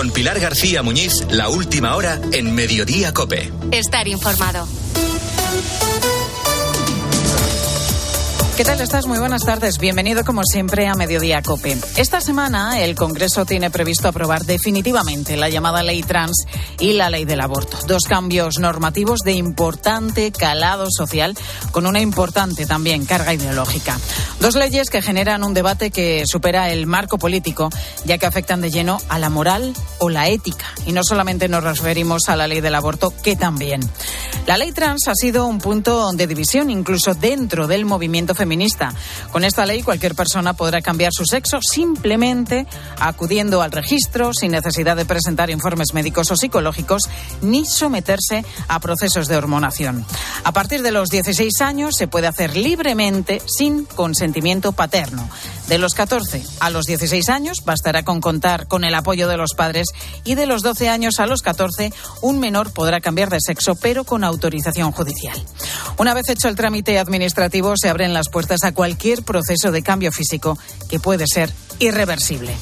Con Pilar García Muñiz, la última hora en Mediodía Cope. Estar informado. ¿Qué tal estás? Muy buenas tardes. Bienvenido como siempre a Mediodía Cope. Esta semana el Congreso tiene previsto aprobar definitivamente la llamada ley trans y la ley del aborto. Dos cambios normativos de importante calado social con una importante también carga ideológica. Dos leyes que generan un debate que supera el marco político ya que afectan de lleno a la moral o la ética. Y no solamente nos referimos a la ley del aborto, que también. La ley trans ha sido un punto de división incluso dentro del movimiento feminista con esta ley, cualquier persona podrá cambiar su sexo simplemente acudiendo al registro, sin necesidad de presentar informes médicos o psicológicos, ni someterse a procesos de hormonación. A partir de los 16 años se puede hacer libremente sin consentimiento paterno. De los 14 a los 16 años bastará con contar con el apoyo de los padres y de los 12 años a los 14 un menor podrá cambiar de sexo pero con autorización judicial. Una vez hecho el trámite administrativo se abren las puertas a cualquier proceso de cambio físico que puede ser irreversible.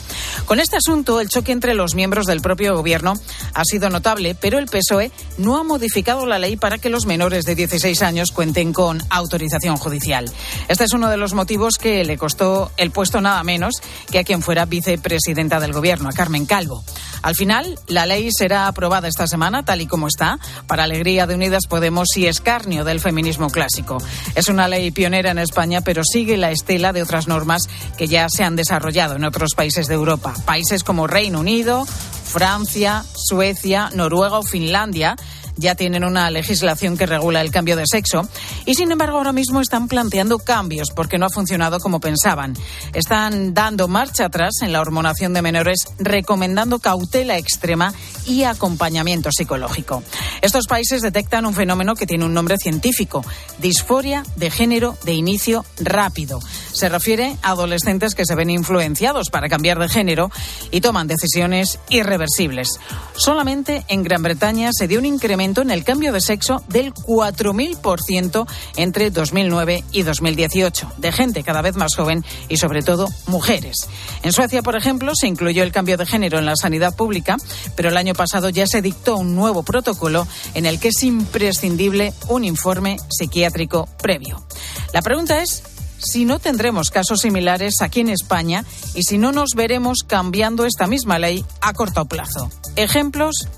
Con este asunto, el choque entre los miembros del propio gobierno ha sido notable, pero el PSOE no ha modificado la ley para que los menores de 16 años cuenten con autorización judicial. Este es uno de los motivos que le costó el puesto nada menos que a quien fuera vicepresidenta del gobierno, a Carmen Calvo. Al final, la ley será aprobada esta semana, tal y como está, para alegría de Unidas Podemos y escarnio del feminismo clásico. Es una ley pionera en España, pero sigue la estela de otras normas que ya se han desarrollado en otros países de Europa. Países como Reino Unido, Francia, Suecia, Noruega o Finlandia ya tienen una legislación que regula el cambio de sexo y sin embargo ahora mismo están planteando cambios porque no ha funcionado como pensaban. Están dando marcha atrás en la hormonación de menores recomendando cautela extrema y acompañamiento psicológico. Estos países detectan un fenómeno que tiene un nombre científico, disforia de género de inicio rápido. Se refiere a adolescentes que se ven influenciados para cambiar de género y toman decisiones irreversibles. Solamente en Gran Bretaña se dio un incremento en el cambio de sexo del 4.000% entre 2009 y 2018, de gente cada vez más joven y sobre todo mujeres. En Suecia, por ejemplo, se incluyó el cambio de género en la sanidad pública, pero el año pasado ya se dictó un nuevo protocolo en el que es imprescindible un informe psiquiátrico previo. La pregunta es si no tendremos casos similares aquí en España y si no nos veremos cambiando esta misma ley a corto plazo. Ejemplos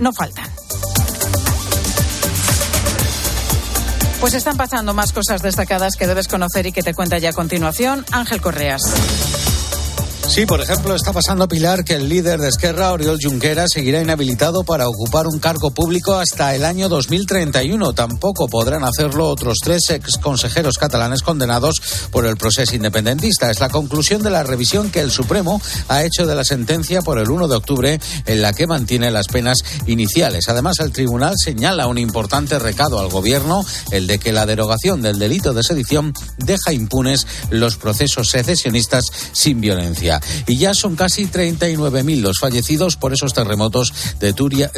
no faltan. Pues están pasando más cosas destacadas que debes conocer y que te cuenta ya a continuación Ángel Correas. Sí, por ejemplo, está pasando Pilar que el líder de Esquerra, Oriol Junqueras, seguirá inhabilitado para ocupar un cargo público hasta el año 2031. Tampoco podrán hacerlo otros tres ex consejeros catalanes condenados por el proceso independentista. Es la conclusión de la revisión que el Supremo ha hecho de la sentencia por el 1 de octubre en la que mantiene las penas iniciales. Además, el tribunal señala un importante recado al gobierno, el de que la derogación del delito de sedición deja impunes los procesos secesionistas sin violencia. Y ya son casi 39.000 los fallecidos por esos terremotos de,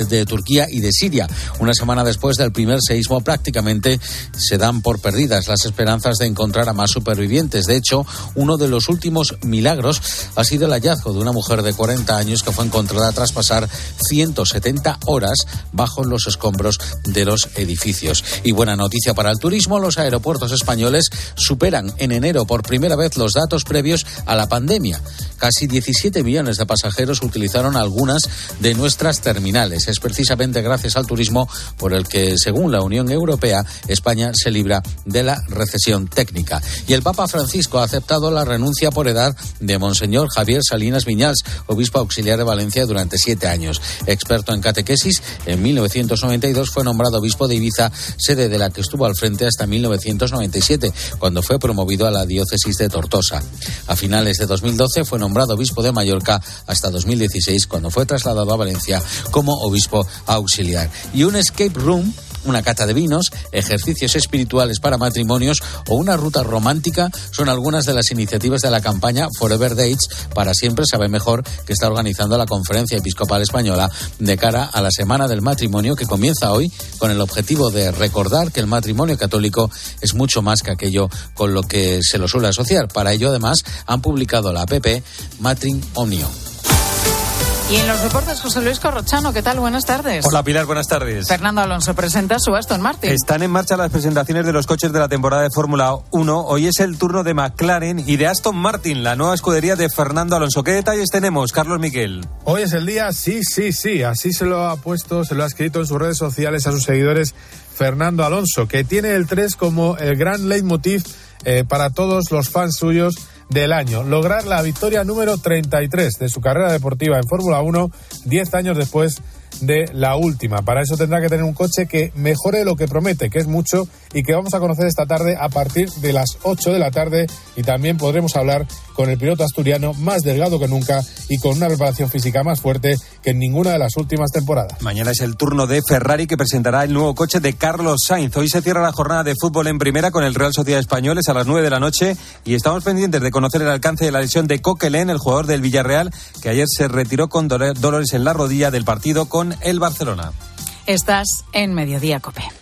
de Turquía y de Siria. Una semana después del primer seísmo prácticamente se dan por perdidas las esperanzas de encontrar a más supervivientes. De hecho, uno de los últimos milagros ha sido el hallazgo de una mujer de 40 años que fue encontrada tras pasar 170 horas bajo los escombros de los edificios. Y buena noticia para el turismo, los aeropuertos españoles superan en enero por primera vez los datos previos a la pandemia. Casi 17 millones de pasajeros utilizaron algunas de nuestras terminales. Es precisamente gracias al turismo por el que, según la Unión Europea, España se libra de la recesión técnica. Y el Papa Francisco ha aceptado la renuncia por edad de Monseñor Javier Salinas Viñals, obispo auxiliar de Valencia durante siete años. Experto en catequesis, en 1992 fue nombrado obispo de Ibiza, sede de la que estuvo al frente hasta 1997, cuando fue promovido a la diócesis de Tortosa. A finales de 2012 fue nombrado obispo de Mallorca hasta 2016, cuando fue trasladado a Valencia como obispo auxiliar. Y un escape room una cata de vinos, ejercicios espirituales para matrimonios o una ruta romántica son algunas de las iniciativas de la campaña Forever Dates para siempre sabe mejor que está organizando la Conferencia Episcopal Española de cara a la Semana del Matrimonio que comienza hoy con el objetivo de recordar que el matrimonio católico es mucho más que aquello con lo que se lo suele asociar. Para ello, además, han publicado la app Matrimonio. Y en los deportes, José Luis Corrochano, ¿qué tal? Buenas tardes. Hola Pilar, buenas tardes. Fernando Alonso presenta su Aston Martin. Están en marcha las presentaciones de los coches de la temporada de Fórmula 1. Hoy es el turno de McLaren y de Aston Martin, la nueva escudería de Fernando Alonso. ¿Qué detalles tenemos, Carlos Miquel? Hoy es el día, sí, sí, sí. Así se lo ha puesto, se lo ha escrito en sus redes sociales a sus seguidores Fernando Alonso, que tiene el 3 como el gran leitmotiv eh, para todos los fans suyos del año, lograr la victoria número 33 de su carrera deportiva en Fórmula 1, 10 años después de la última. Para eso tendrá que tener un coche que mejore lo que promete, que es mucho, y que vamos a conocer esta tarde a partir de las 8 de la tarde. Y también podremos hablar con el piloto asturiano más delgado que nunca y con una preparación física más fuerte que en ninguna de las últimas temporadas. Mañana es el turno de Ferrari que presentará el nuevo coche de Carlos Sainz. Hoy se cierra la jornada de fútbol en primera con el Real Sociedad Españoles a las 9 de la noche y estamos pendientes de conocer el alcance de la lesión de Coquelin, el jugador del Villarreal, que ayer se retiró con dolores en la rodilla del partido con el Barcelona. Estás en Mediodía Cope.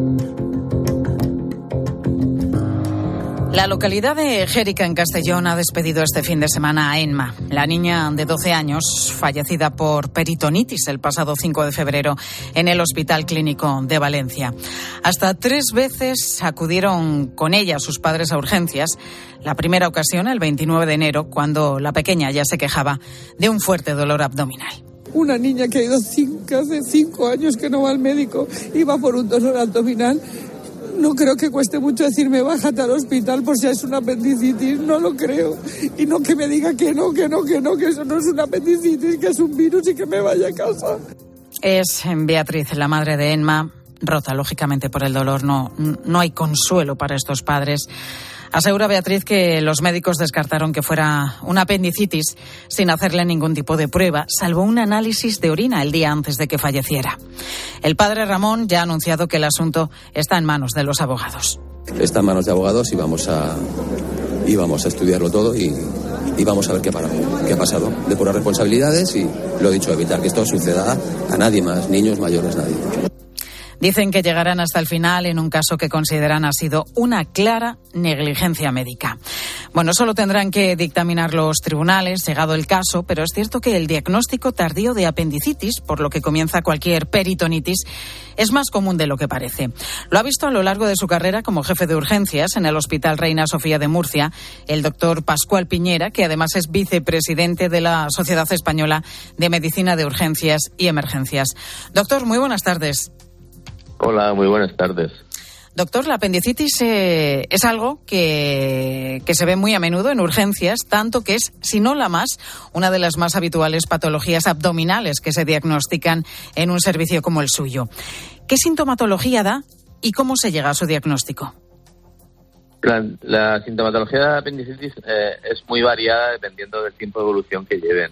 La localidad de Jérica, en Castellón, ha despedido este fin de semana a Enma, la niña de 12 años, fallecida por peritonitis el pasado 5 de febrero en el Hospital Clínico de Valencia. Hasta tres veces acudieron con ella sus padres a urgencias. La primera ocasión, el 29 de enero, cuando la pequeña ya se quejaba de un fuerte dolor abdominal. Una niña que ha ido cinco, hace cinco años que no va al médico y va por un dolor abdominal no creo que cueste mucho decirme bájate al hospital por si es una apendicitis, no lo creo. Y no que me diga que no, que no, que no, que eso no es una apendicitis, que es un virus y que me vaya a casa. Es Beatriz, la madre de Enma, rota lógicamente por el dolor. No, no hay consuelo para estos padres. Asegura Beatriz que los médicos descartaron que fuera una apendicitis sin hacerle ningún tipo de prueba, salvo un análisis de orina el día antes de que falleciera. El padre Ramón ya ha anunciado que el asunto está en manos de los abogados. Está en manos de abogados y vamos a, y vamos a estudiarlo todo y, y vamos a ver qué, para, qué ha pasado. De puras responsabilidades y lo he dicho, evitar que esto suceda a nadie más, niños, mayores, nadie. Dicen que llegarán hasta el final en un caso que consideran ha sido una clara negligencia médica. Bueno, solo tendrán que dictaminar los tribunales, llegado el caso, pero es cierto que el diagnóstico tardío de apendicitis, por lo que comienza cualquier peritonitis, es más común de lo que parece. Lo ha visto a lo largo de su carrera como jefe de urgencias en el Hospital Reina Sofía de Murcia el doctor Pascual Piñera, que además es vicepresidente de la Sociedad Española de Medicina de Urgencias y Emergencias. Doctor, muy buenas tardes. Hola, muy buenas tardes. Doctor, la apendicitis eh, es algo que, que, se ve muy a menudo en urgencias, tanto que es, si no la más, una de las más habituales patologías abdominales que se diagnostican en un servicio como el suyo. ¿Qué sintomatología da y cómo se llega a su diagnóstico? La, la sintomatología de la apendicitis eh, es muy variada dependiendo del tiempo de evolución que lleven.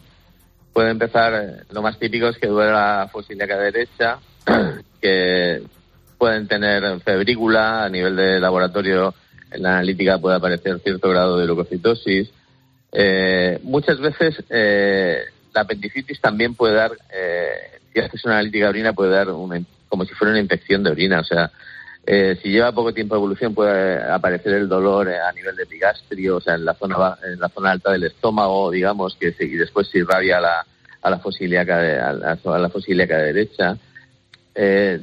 Puede empezar, eh, lo más típico es que duele la fosil derecha, que pueden tener febrícula, a nivel de laboratorio en la analítica puede aparecer cierto grado de leucocitosis. Eh, muchas veces eh, la apendicitis también puede dar, eh, si haces una analítica de orina, puede dar como si fuera una infección de orina. O sea, eh, si lleva poco tiempo de evolución puede aparecer el dolor a nivel de epigastrio, o sea, en la zona, en la zona alta del estómago, digamos, que y después se irradia a la, a la fosiliaca, a la, a la derecha. Eh,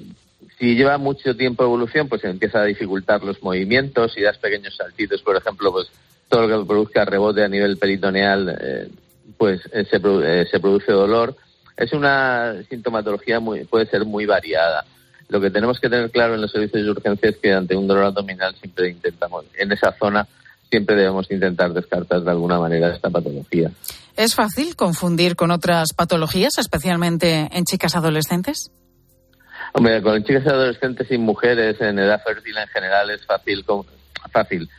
si lleva mucho tiempo de evolución, pues empieza a dificultar los movimientos y das pequeños saltitos, por ejemplo, pues todo lo que produzca rebote a nivel peritoneal, eh, pues eh, se, eh, se, produce dolor. Es una sintomatología muy, puede ser muy variada. Lo que tenemos que tener claro en los servicios de urgencia es que ante un dolor abdominal siempre intentamos, en esa zona, siempre debemos intentar descartar de alguna manera esta patología. ¿Es fácil confundir con otras patologías, especialmente en chicas adolescentes? Hombre, con chicas adolescentes y mujeres en edad fértil en general es fácil. fácil.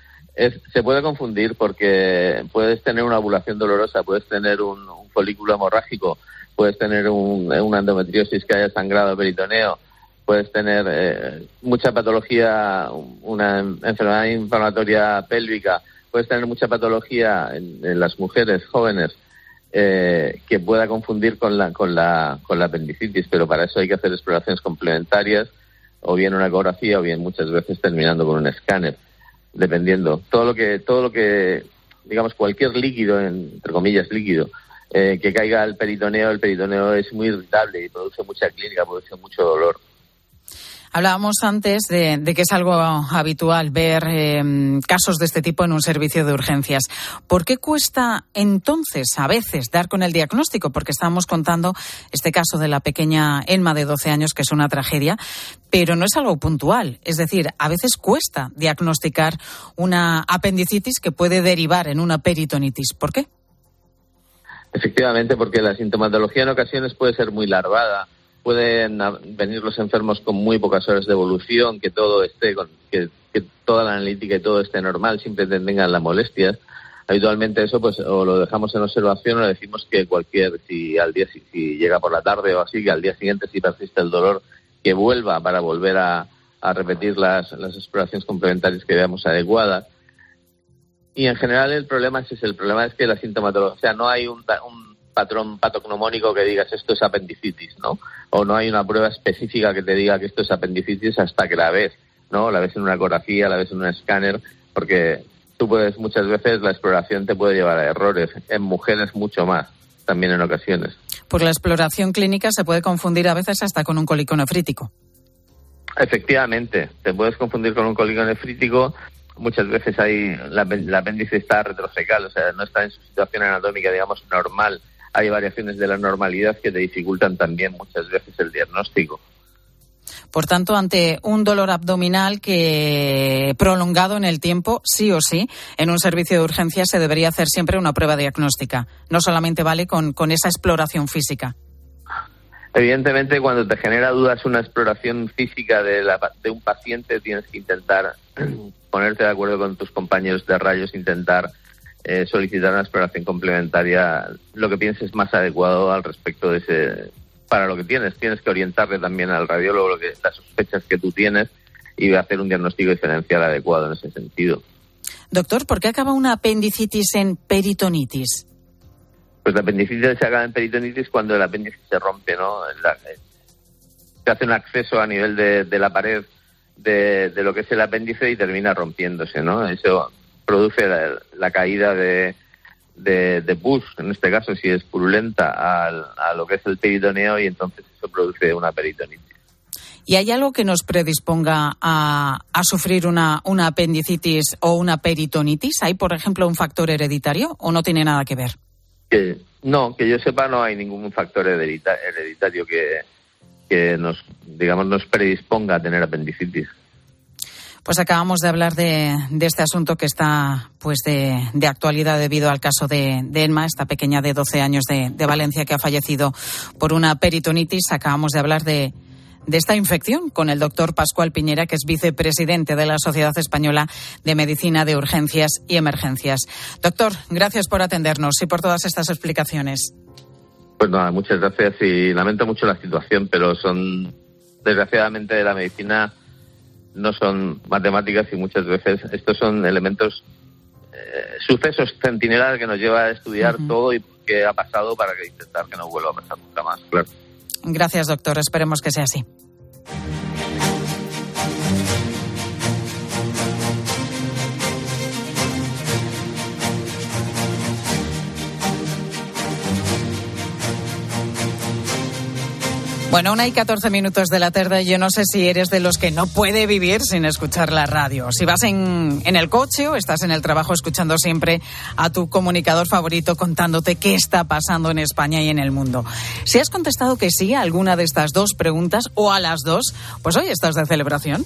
Se puede confundir porque puedes tener una ovulación dolorosa, puedes tener un, folículo hemorrágico, puedes tener un, una endometriosis que haya sangrado peritoneo, puedes tener eh, mucha patología, una enfermedad inflamatoria pélvica, puedes tener mucha patología en las mujeres jóvenes eh, que pueda confundir con la, con, la, con la apendicitis, pero para eso hay que hacer exploraciones complementarias, o bien una ecografía, o bien muchas veces terminando con un escáner, dependiendo. Todo lo que, todo lo que digamos, cualquier líquido, entre comillas, líquido, eh, que caiga al peritoneo, el peritoneo es muy irritable y produce mucha clínica, produce mucho dolor. Hablábamos antes de, que es algo habitual ver em, casos de este tipo en un servicio de urgencias. ¿Por qué cuesta entonces a veces dar con el diagnóstico? Porque estábamos contando este caso de la pequeña Elma de 12 años, que es una tragedia, pero no es algo puntual. Es decir, a veces cuesta diagnosticar una apendicitis que puede derivar en una peritonitis. ¿Por qué? Efectivamente, porque la sintomatología en ocasiones puede ser muy larvada pueden venir los enfermos con muy pocas horas de evolución, que todo esté, con, que, toda la analítica y todo esté normal, siempre tengan la molestia. Habitualmente eso pues o lo dejamos en observación o le decimos que cualquier, si al día si, llega por la tarde o así, que al día siguiente si persiste el dolor, que vuelva para volver a, repetir las, las exploraciones complementarias que veamos adecuadas. Y en general el problema es ese, el problema es que la sintomatología, o sea, no hay un, un patrón patognomónico que digas esto es apendicitis, ¿no? O no hay una prueba específica que te diga que esto es apendicitis hasta que la ves, ¿no? La ves en una ecografía, la ves en un escáner, porque tú puedes, muchas veces la exploración te puede llevar a errores, en mujeres mucho más, también en ocasiones. Porque la exploración clínica se puede confundir a veces hasta con un cólico nefrítico. Efectivamente, te puedes confundir con un cólico nefrítico. Muchas veces hay la, apéndice está retrocecal, o sea, no está en su situación anatómica, digamos, normal hay variaciones de la normalidad que te dificultan también muchas veces el diagnóstico. Por tanto, ante un dolor abdominal que prolongado en el tiempo, sí o sí, en un servicio de urgencia se debería hacer siempre una prueba diagnóstica. No solamente vale con, con esa exploración física. Evidentemente, cuando te genera dudas una exploración física de, de un paciente, tienes que intentar ponerte de acuerdo con tus compañeros de rayos, intentar eh, solicitar una exploración complementaria, lo que pienses más adecuado al respecto de ese, para lo que tienes. Tienes que orientarle también al radiólogo lo que, las sospechas que tú tienes y hacer un diagnóstico diferencial adecuado en ese sentido. Doctor, ¿por qué acaba una apendicitis en peritonitis? Pues la apendicitis se acaba en peritonitis cuando el apéndice se rompe, ¿no? Eh, se hace un acceso a nivel de, la pared de, de, lo que es el apéndice y termina rompiéndose, ¿no? Eso produce la, caída de, de, de, pus, en este caso si es purulenta, a lo que es el peritoneo y entonces eso produce una peritonitis. ¿Y hay algo que nos predisponga a, a sufrir una, una, apendicitis o una peritonitis? ¿Hay, por ejemplo, un factor hereditario o no tiene nada que ver? Que, no, que yo sepa no hay ningún factor hereditario que, que nos, digamos, nos predisponga a tener apendicitis. Pues acabamos de hablar de, este asunto que está pues de, actualidad debido al caso de, de, esta pequeña de 12 años de, Valencia que ha fallecido por una peritonitis. Acabamos de hablar de, esta infección con el doctor Pascual Piñera, que es vicepresidente de la Sociedad Española de Medicina de Urgencias y Emergencias. Doctor, gracias por atendernos y por todas estas explicaciones. Pues nada, muchas gracias y lamento mucho la situación, pero son desgraciadamente de la medicina no son matemáticas y muchas veces estos son elementos, eh, sucesos centinelas que nos lleva a estudiar todo y qué ha pasado para que intentar que no vuelva a pasar nunca más, claro. Gracias, doctor. Esperemos que sea así. Bueno, una y 14 minutos de la tarde. Yo no sé si eres de los que no puede vivir sin escuchar la radio. Si vas en, en, el coche o estás en el trabajo escuchando siempre a tu comunicador favorito contándote qué está pasando en España y en el mundo. Si has contestado que sí a alguna de estas dos preguntas o a las dos, pues hoy estás de celebración.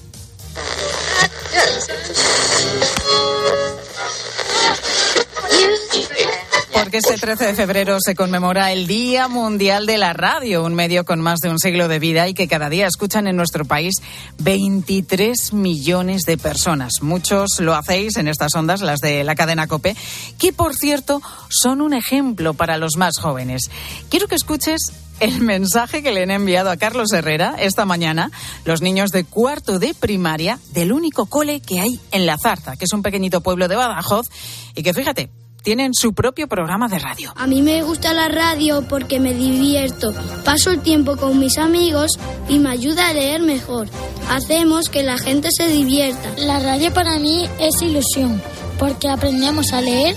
Porque este 13 de febrero se conmemora el Día Mundial de la Radio, un medio con más de un siglo de vida y que cada día escuchan en nuestro país 23 millones de personas. Muchos lo hacéis en estas ondas, las de la cadena Cope, que por cierto son un ejemplo para los más jóvenes. Quiero que escuches el mensaje que le han enviado a Carlos Herrera esta mañana los niños de cuarto de primaria del único cole que hay en La Zarta, que es un pequeñito pueblo de Badajoz y que fíjate, tienen su propio programa de radio. A mí me gusta la radio porque me divierto, paso el tiempo con mis amigos y me ayuda a leer mejor. Hacemos que la gente se divierta. La radio para mí es ilusión porque aprendemos a leer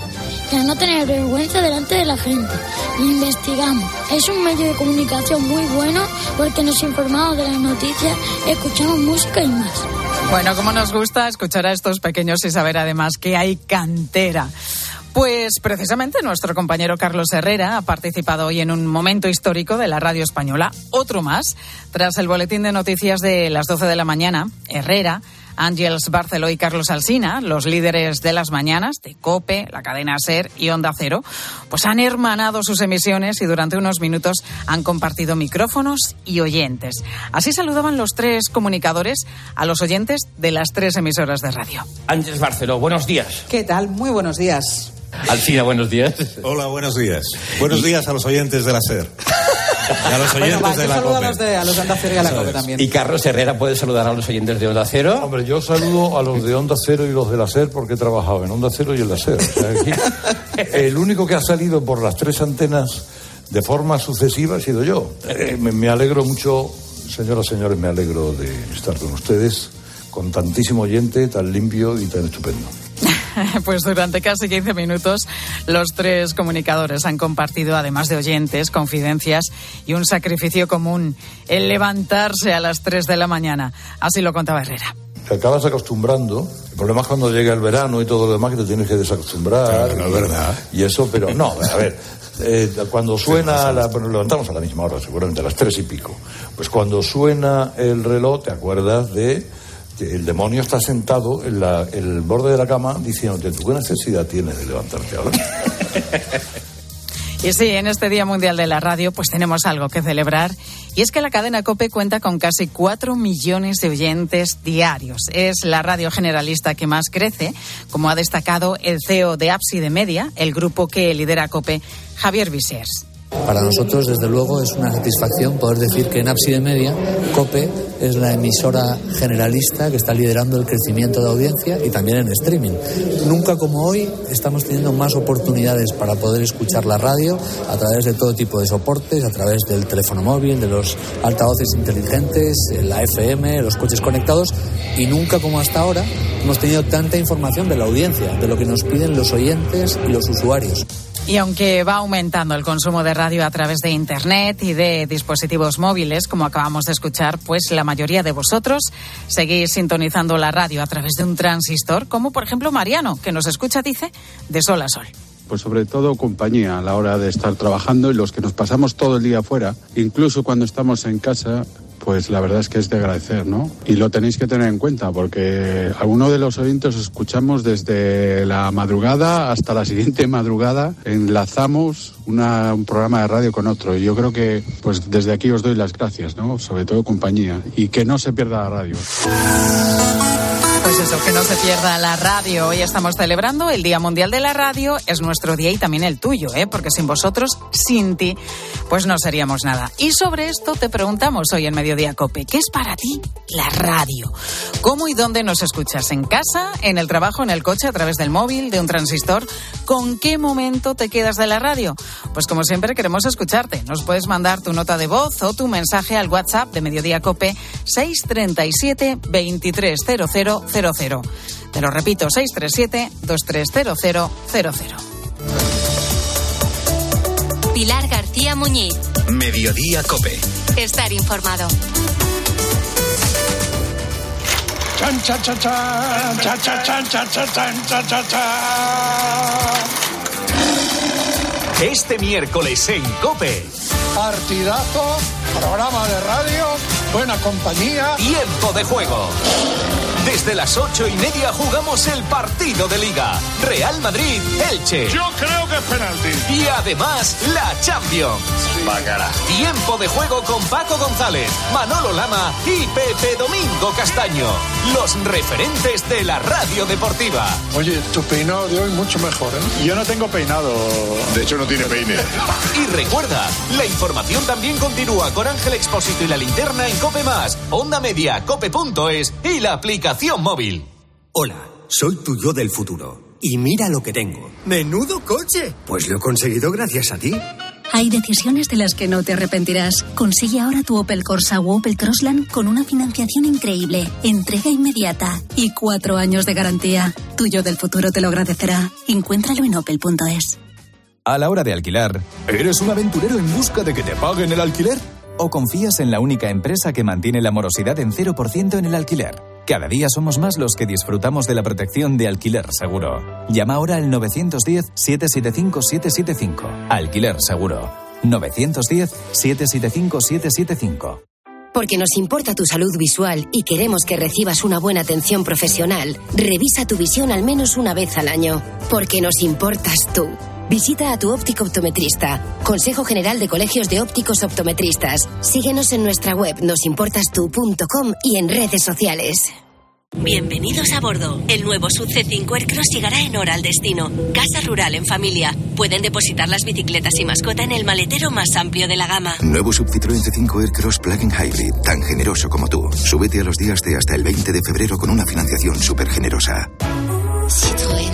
y a no tener vergüenza delante de la gente. investigamos. Es un medio de comunicación muy bueno porque nos informamos de las noticias, escuchamos música y más. Bueno, como nos gusta escuchar a estos pequeños y saber además que hay cantera. Pues precisamente nuestro compañero Carlos Herrera ha participado hoy en un momento histórico de la radio española, otro más. Tras el boletín de noticias de las 12 de la mañana, Herrera Ángels Barceló y Carlos Alsina, los líderes de las mañanas de COPE, la cadena SER y Onda Cero, pues han hermanado sus emisiones y durante unos minutos han compartido micrófonos y oyentes. Así saludaban los tres comunicadores a los oyentes de las tres emisoras de radio. Ángels Barceló, buenos días. ¿Qué tal? Muy buenos días. Alcina, buenos días. Hola, buenos días. Buenos días a los oyentes de la SER. Y a los oyentes bueno, va, de la COPE. A los de, a los de Onda Cero y a la COPE también. Y Carlos Herrera puede saludar a los oyentes de Onda Cero. Hombre, yo saludo a los de Onda Cero y los de la SER porque he trabajado en Onda Cero y en la SER. O sea, aquí, el único que ha salido por las tres antenas de forma sucesiva ha sido yo. Eh, me, me alegro mucho, señoras y señores, me alegro de estar con ustedes, con tantísimo oyente, tan limpio y tan estupendo. Pues durante casi 15 minutos los tres comunicadores han compartido, además de oyentes, confidencias y un sacrificio común, el levantarse a las 3 de la mañana. Así lo contaba Herrera. Te acabas acostumbrando. El problema es cuando llega el verano y todo lo demás que te tienes que desacostumbrar. Claro, no es verdad. Y eso, pero no, a ver. Eh, cuando suena, la, bueno, levantamos a la misma hora, seguramente a las tres y pico. Pues cuando suena el reloj, te acuerdas de el demonio está sentado en el borde de la cama diciéndote, ¿tú qué necesidad tienes de levantarte ahora? Y sí, en este Día Mundial de la Radio pues tenemos algo que celebrar y es que la cadena COPE cuenta con casi 4 millones de oyentes diarios. Es la radio generalista que más crece, como ha destacado el CEO de de Media, el grupo que lidera COPE, Javier Visers. Para nosotros, desde luego, es una satisfacción poder decir que en Ábside Media, COPE es la emisora generalista que está liderando el crecimiento de audiencia y también en streaming. Nunca como hoy estamos teniendo más oportunidades para poder escuchar la radio a través de todo tipo de soportes, a través del teléfono móvil, de los altavoces inteligentes, la FM, los coches conectados y nunca como hasta ahora hemos tenido tanta información de la audiencia, de lo que nos piden los oyentes y los usuarios. Y aunque va aumentando el consumo de radio a través de Internet y de dispositivos móviles, como acabamos de escuchar, pues la mayoría de vosotros seguís sintonizando la radio a través de un transistor, como por ejemplo Mariano, que nos escucha, dice, de sol a sol. Pues sobre todo compañía a la hora de estar trabajando y los que nos pasamos todo el día afuera, incluso cuando estamos en casa, pues la verdad es que es de agradecer, ¿no? Y lo tenéis que tener en cuenta porque algunos de los oyentes escuchamos desde la madrugada hasta la siguiente madrugada, enlazamos un programa de radio con otro y yo creo que pues desde aquí os doy las gracias, ¿no? Sobre todo compañía y que no se pierda la radio. Pues eso, que no se pierda la radio. Hoy estamos celebrando el Día Mundial de la Radio. Es nuestro día y también el tuyo, ¿eh? Porque sin vosotros, sin ti, pues no seríamos nada. Y sobre esto te preguntamos hoy en Mediodía Cope. ¿Qué es para ti la radio? ¿Cómo y dónde nos escuchas? ¿En casa? ¿En el trabajo? ¿En el coche? ¿A través del móvil? ¿De un transistor? ¿Con qué momento te quedas de la radio? Pues como siempre queremos escucharte. Nos puedes mandar tu nota de voz o tu mensaje al WhatsApp de Mediodía Cope 637 2300 te lo repito, 637-230000. Pilar García Muñiz. Mediodía Cope. Estar informado. Este miércoles en Cope. Partidazo, programa de radio, buena compañía. Tiempo de juego. Desde las ocho y media jugamos el partido de Liga. Real Madrid, Elche. Yo creo que es penalti. Y además, la Champions. Bacará. Tiempo de juego con Paco González, Manolo Lama y Pepe Domingo Castaño. Los referentes de la radio deportiva. Oye, tu peinado de hoy mucho mejor, ¿eh? Yo no tengo peinado. De hecho, no tiene peine. y recuerda, la información también continúa con Ángel Expósito y la linterna en Cope Más, Onda Media, Cope.es y la aplicación móvil. Hola, soy tu yo del futuro y mira lo que tengo. ¡Menudo coche! Pues lo he conseguido gracias a ti. Hay decisiones de las que no te arrepentirás. Consigue ahora tu Opel Corsa o Opel Crossland con una financiación increíble, entrega inmediata y cuatro años de garantía. Tuyo del futuro te lo agradecerá. Encuéntralo en opel.es. A la hora de alquilar, ¿eres un aventurero en busca de que te paguen el alquiler? ¿O confías en la única empresa que mantiene la morosidad en 0% en el alquiler? Cada día somos más los que disfrutamos de la protección de Alquiler Seguro. Llama ahora al 910-775-775. Alquiler Seguro. 910-775-775. Porque nos importa tu salud visual y queremos que recibas una buena atención profesional, revisa tu visión al menos una vez al año. Porque nos importas tú. Visita a tu óptico optometrista. Consejo General de Colegios de Ópticos Optometristas. Síguenos en nuestra web nosimportastu.com y en redes sociales. Bienvenidos a bordo. El nuevo Sub C5 Aircross llegará en hora al destino. Casa rural en familia. Pueden depositar las bicicletas y mascota en el maletero más amplio de la gama. Nuevo Sub Citroën C5 Aircross Plug-in Hybrid, tan generoso como tú. Súbete a los días de hasta el 20 de febrero con una financiación súper generosa. Citroën.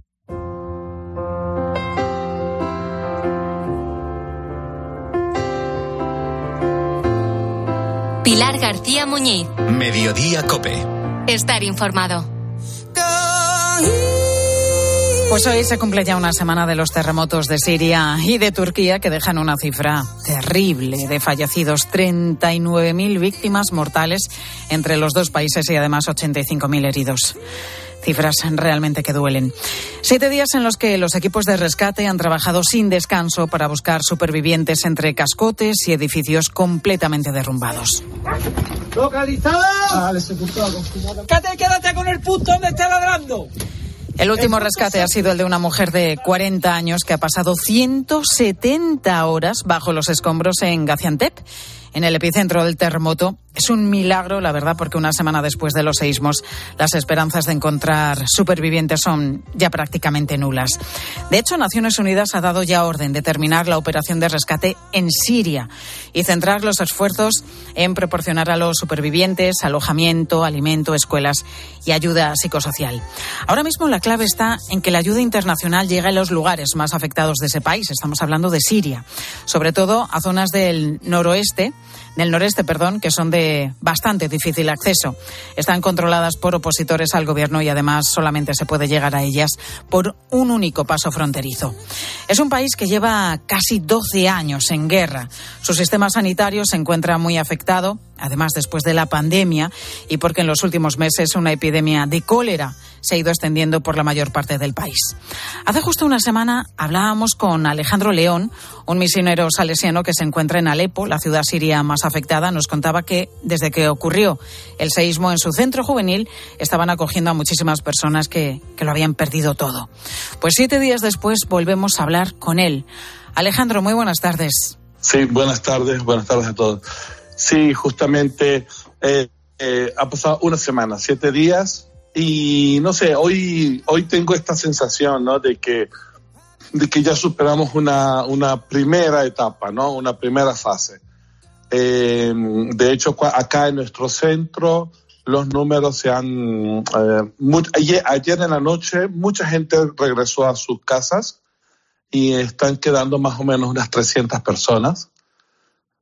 Pilar García Muñiz. Mediodía Cope. Estar informado. Pues hoy se cumple ya una semana de los terremotos de Siria y de Turquía que dejan una cifra terrible de fallecidos, 39.000 víctimas mortales entre los dos países y además 85.000 heridos. Cifras realmente que duelen. Siete días en los que los equipos de rescate han trabajado sin descanso para buscar supervivientes entre cascotes y edificios completamente derrumbados. ¡Localizada! Quédate, quédate con el punto donde está ladrando. El último rescate ha sido el de una mujer de 40 años que ha pasado 170 horas bajo los escombros en Gaziantep, en el epicentro del terremoto. Es un milagro, la verdad, porque una semana después de los seísmos las esperanzas de encontrar supervivientes son ya prácticamente nulas. De hecho, Naciones Unidas ha dado ya orden de terminar la operación de rescate en Siria y centrar los esfuerzos en proporcionar a los supervivientes alojamiento, alimento, escuelas y ayuda psicosocial. Ahora mismo la clave está en que la ayuda internacional llegue a los lugares más afectados de ese país. Estamos hablando de Siria, sobre todo a zonas del noroeste del noreste, perdón, que son de bastante difícil acceso. Están controladas por opositores al gobierno y además solamente se puede llegar a ellas por un único paso fronterizo. Es un país que lleva casi 12 años en guerra. Su sistema sanitario se encuentra muy afectado, además después de la pandemia y porque en los últimos meses una epidemia de cólera se ha ido extendiendo por la mayor parte del país. Hace justo una semana hablábamos con Alejandro León, un misionero salesiano que se encuentra en Alepo, la ciudad siria más afectada. Nos contaba que desde que ocurrió el seísmo en su centro juvenil estaban acogiendo a muchísimas personas que, que lo habían perdido todo. Pues siete días después volvemos a hablar con él. Alejandro, muy buenas tardes. Sí, buenas tardes, buenas tardes a todos. Sí, justamente eh, eh, ha pasado una semana, siete días, y no sé, hoy, hoy tengo esta sensación, ¿no? De que, de que ya superamos una, una primera etapa, ¿no? Una primera fase. Eh, de hecho, acá en nuestro centro, los números se han... ayer, ayer en la noche, mucha gente regresó a sus casas y están quedando más o menos unas 300 personas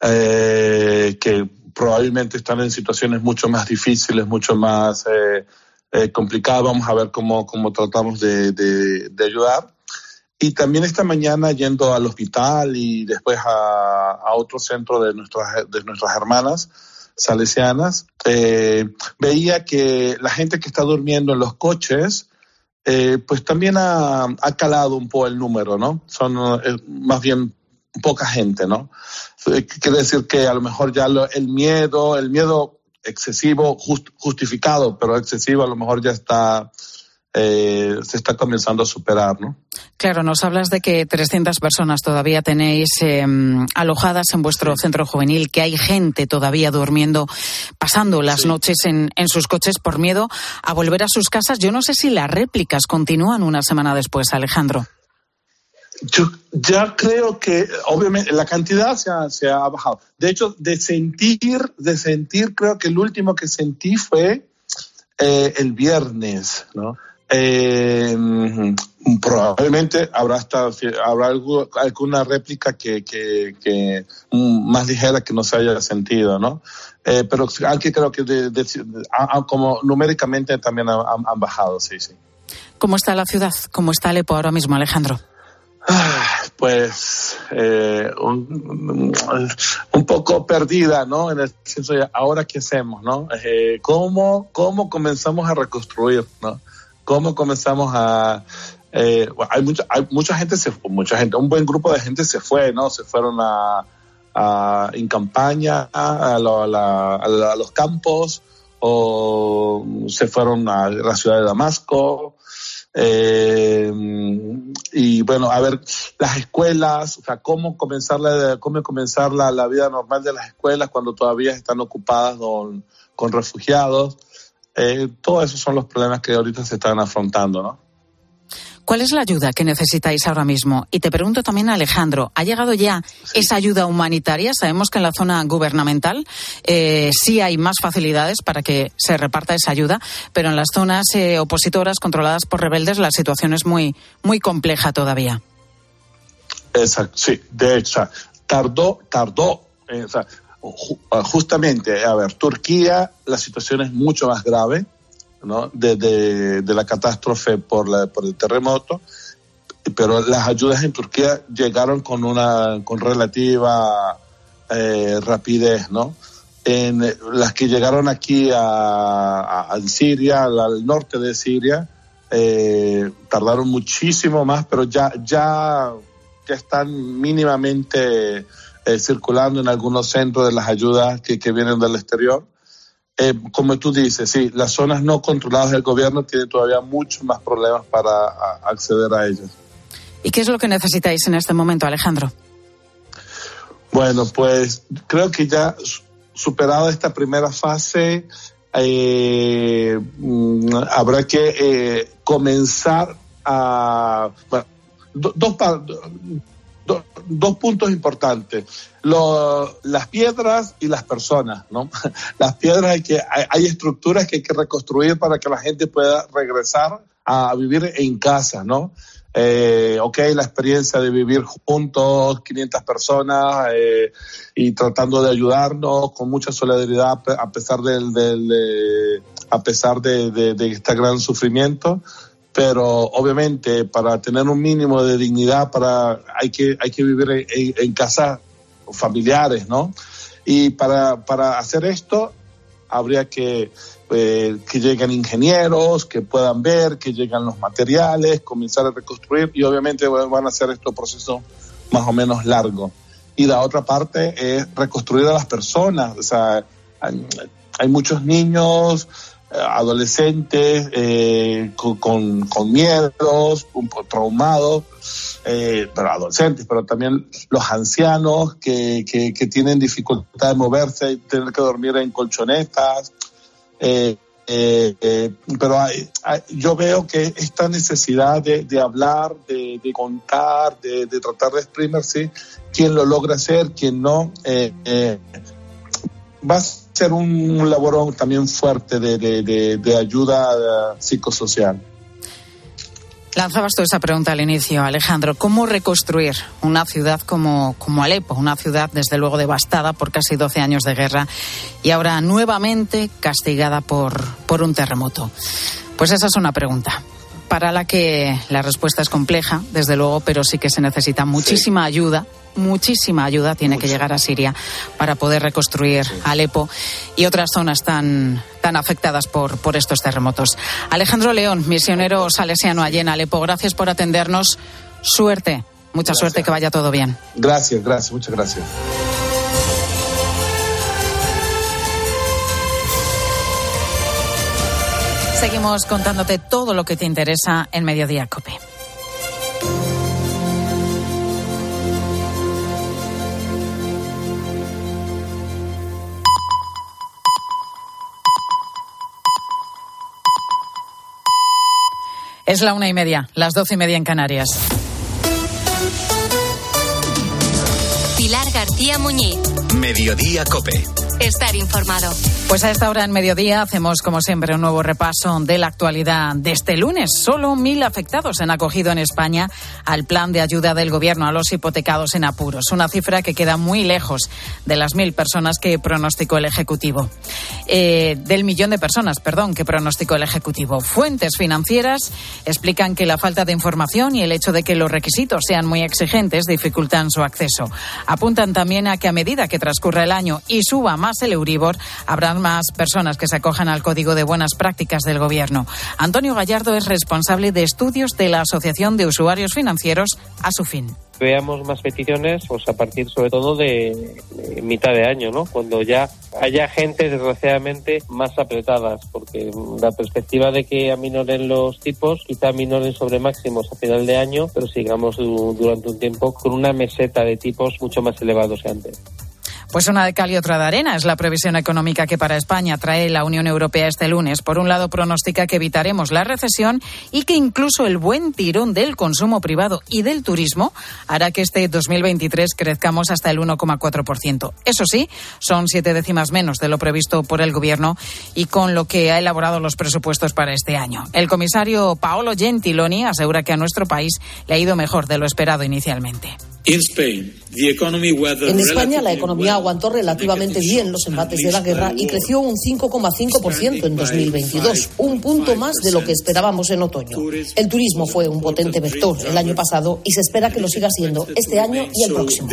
eh, que probablemente están en situaciones mucho más difíciles, mucho más eh, eh, complicadas. Vamos a ver cómo, cómo tratamos de, de, de, ayudar. Y también esta mañana yendo al hospital y después a, a otro centro de nuestras, de nuestras hermanas salesianas, eh, veía que la gente que está durmiendo en los coches, eh, pues también ha, ha, calado un poco el número, ¿no? Son eh, más bien poca gente, ¿no? Quiere decir que a lo mejor ya lo, el miedo, el miedo excesivo, just, justificado, pero excesivo, a lo mejor ya está, eh, se está comenzando a superar, ¿no? Claro, nos hablas de que 300 personas todavía tenéis em, alojadas en vuestro centro juvenil, que hay gente todavía durmiendo, pasando las noches en, en, sus coches por miedo a volver a sus casas. Yo no sé si las réplicas continúan una semana después, Alejandro. Yo ya creo que, obviamente, la cantidad se ha, se ha bajado. De hecho, de sentir, de sentir, creo que el último que sentí fue eh, el viernes, ¿no? Eh, probablemente habrá hasta, habrá alguna réplica que, más ligera que no se haya sentido, ¿no? Eh, pero aquí creo que de, de, como numéricamente también han, han, bajado, sí, sí. ¿Cómo está la ciudad? ¿Cómo está Alepo ahora mismo, Alejandro? Pues eh, un, poco perdida, ¿no? En el senso de ahora qué hacemos, ¿no? Eh, ¿cómo, ¿Cómo comenzamos a reconstruir, ¿no? ¿Cómo comenzamos a... Eh, hay, mucha, hay mucha gente, se, mucha gente, un buen grupo de gente se fue, ¿no? Se fueron a, a en campaña a, a, la, a, los campos o se fueron a la ciudad de Damasco eh, y bueno, a ver, las escuelas, o sea, cómo comenzar la, cómo comenzar la, la vida normal de las escuelas cuando todavía están ocupadas con, con refugiados. Eh, todos esos son los problemas que ahorita se están afrontando, ¿no? ¿Cuál es la ayuda que necesitáis ahora mismo? Y te pregunto también, Alejandro, ¿ha llegado ya esa ayuda humanitaria? Sabemos que en la zona gubernamental eh, sí hay más facilidades para que se reparta esa ayuda, pero en las zonas eh, opositoras controladas por rebeldes la situación es muy, muy compleja todavía. Exacto, sí. De hecho, tardó, tardó. Eh, justamente, a ver, Turquía, la situación es mucho más grave ¿no? la catástrofe por, el terremoto, pero las ayudas en Turquía llegaron con una con relativa eh, rapidez, ¿no? En las que llegaron aquí a, Siria, al, norte de Siria, eh, tardaron muchísimo más, pero ya ya ya están mínimamente eh, circulando en algunos centros de las ayudas que vienen del exterior eh, como tú dices, sí, las zonas no controladas del gobierno tienen todavía muchos más problemas para a, acceder a ellas. ¿Y qué es lo que necesitáis en este momento, Alejandro? Bueno, pues creo que ya superada esta primera fase, eh, mm, habrá que eh, comenzar a... Bueno, dos, do, dos puntos importantes. Lo, las piedras y las personas, ¿no? Las piedras hay que, hay, estructuras que hay que reconstruir para que la gente pueda regresar a vivir en casa, ¿no? Eh, ok, la experiencia de vivir juntos, 500 personas, eh, y tratando de ayudarnos con mucha solidaridad a pesar del, del eh, a pesar de, de, de este gran sufrimiento pero obviamente para tener un mínimo de dignidad para hay que hay que vivir en, en casas familiares no y para, para hacer esto habría que eh, que lleguen ingenieros que puedan ver que lleguen los materiales comenzar a reconstruir y obviamente van a hacer estos procesos más o menos largos y la otra parte es reconstruir a las personas o sea hay muchos niños adolescentes eh, con, con, miedos, un poco traumados, eh, pero adolescentes, pero también los ancianos que, que, tienen dificultad de moverse, tener que dormir en colchonetas. Eh, eh, eh pero yo veo que esta necesidad de, de hablar, de, de contar, de, de, tratar de exprimirse, quien lo logra hacer, quien no, eh, eh, va a ser un labor también fuerte de, de, de, de ayuda psicosocial. Lanzabas tú esa pregunta al inicio, Alejandro. ¿Cómo reconstruir una ciudad como, como Alepo? Una ciudad, desde luego, devastada por casi 12 años de guerra y ahora nuevamente castigada por, por un terremoto. Pues esa es una pregunta para la que la respuesta es compleja, desde luego, pero sí que se necesita muchísima sí. ayuda muchísima ayuda tiene Mucho. que llegar a Siria para poder reconstruir sí. Alepo y otras zonas tan, tan afectadas por, por estos terremotos. Alejandro León, misionero salesiano allí en Alepo, gracias por atendernos. Suerte, mucha gracias. suerte, que vaya todo bien. Gracias, gracias, muchas gracias. Seguimos contándote todo lo que te interesa en Mediodía Cope. Es la una y media, las doce y media en Canarias. Pilar García Muñiz. Mediodía Cope Estar informado. Pues a esta hora en mediodía hacemos, como siempre, un nuevo repaso de la actualidad de este lunes. Solo mil afectados han acogido en España al plan de ayuda del Gobierno a los hipotecados en apuros. Una cifra que queda muy lejos de las mil personas que pronosticó el Ejecutivo. Eh, del millón de personas, perdón, que pronosticó el Ejecutivo. Fuentes financieras explican que la falta de información y el hecho de que los requisitos sean muy exigentes dificultan su acceso. Apuntan también a que a medida que transcurra el año y suba más el Euribor, habrá más personas que se acojan al Código de Buenas Prácticas del Gobierno. Antonio Gallardo es responsable de estudios de la Asociación de Usuarios Financieros a su fin veamos más peticiones pues a partir sobre todo de, mitad de año, ¿no? Cuando ya haya gente desgraciadamente más apretadas, porque la perspectiva de que aminoren los tipos, quizá aminoren sobre máximos a final de año, pero sigamos durante un tiempo con una meseta de tipos mucho más elevados que antes. Pues una de cal y otra de arena es la previsión económica que para España trae la Unión Europea este lunes. Por un lado, pronostica que evitaremos la recesión y que incluso el buen tirón del consumo privado y del turismo hará que este 2023 crezcamos hasta el 1,4%. Eso sí, son siete décimas menos de lo previsto por el Gobierno y con lo que ha elaborado los presupuestos para este año. El comisario Paolo Gentiloni asegura que a nuestro país le ha ido mejor de lo esperado inicialmente. En España la economía aguantó relativamente bien los embates de la guerra y creció un 5,5% en 2022, un punto más de lo que esperábamos en otoño. El turismo fue un potente vector el año pasado y se espera que lo siga siendo este año y el próximo.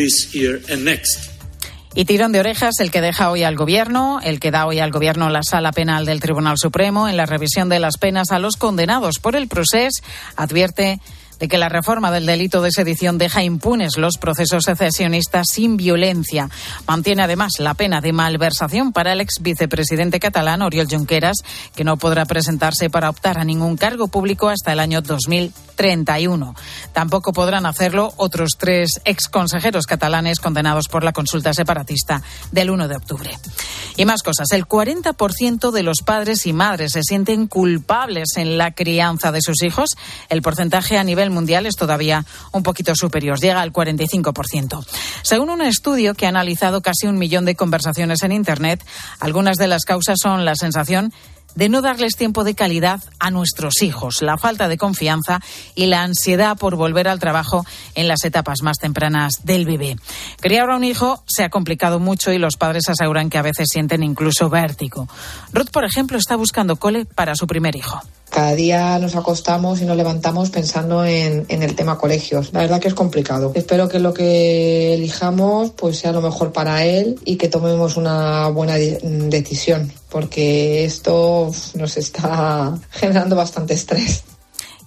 Y tirón de orejas el que deja hoy al Gobierno, el que da hoy al Gobierno la sala penal del Tribunal Supremo en la revisión de las penas a los condenados por el proceso, advierte de que la reforma del delito de sedición deja impunes los procesos secesionistas sin violencia. Mantiene además la pena de malversación para el ex vicepresidente catalán Oriol Junqueras, que no podrá presentarse para optar a ningún cargo público hasta el año 2031. Tampoco podrán hacerlo otros tres ex consejeros catalanes condenados por la consulta separatista del 1 de octubre. Y más cosas. El 40% de los padres y madres se sienten culpables en la crianza de sus hijos. El porcentaje a nivel mundial es todavía un poquito superior, llega al 45%. Según un estudio que ha analizado casi un millón de conversaciones en Internet, algunas de las causas son la sensación de no darles tiempo de calidad a nuestros hijos, la falta de confianza y la ansiedad por volver al trabajo en las etapas más tempranas del bebé. Criar a un hijo se ha complicado mucho y los padres aseguran que a veces sienten incluso vértigo. Ruth, por ejemplo, está buscando cole para su primer hijo. Cada día nos acostamos y nos levantamos pensando en, el tema colegios. La verdad que es complicado. Espero que lo que elijamos pues sea lo mejor para él y que tomemos una buena decisión, porque esto nos está generando bastante estrés.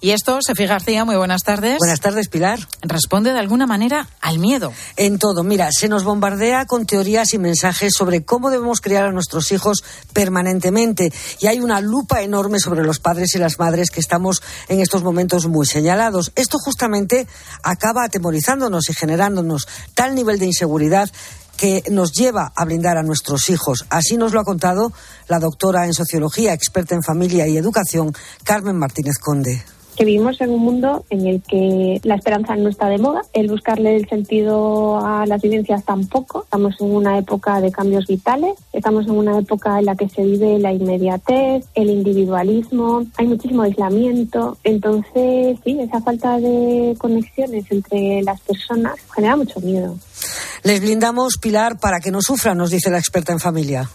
Y esto, Sefi García, muy buenas tardes. Buenas tardes, Pilar. Responde de alguna manera al miedo. En todo, mira, se nos bombardea con teorías y mensajes sobre cómo debemos criar a nuestros hijos permanentemente. Y hay una lupa enorme sobre los padres y las madres que estamos en estos momentos muy señalados. Esto justamente acaba atemorizándonos y generándonos tal nivel de inseguridad que nos lleva a blindar a nuestros hijos. Así nos lo ha contado la doctora en sociología, experta en familia y educación, Carmen Martínez Conde que vivimos en un mundo en el que la esperanza no está de moda, el buscarle el sentido a las vivencias tampoco. Estamos en una época de cambios vitales, estamos en una época en la que se vive la inmediatez, el individualismo, hay muchísimo aislamiento. Entonces, sí, esa falta de conexiones entre las personas genera mucho miedo. Les blindamos, Pilar, para que no sufran, nos dice la experta en familia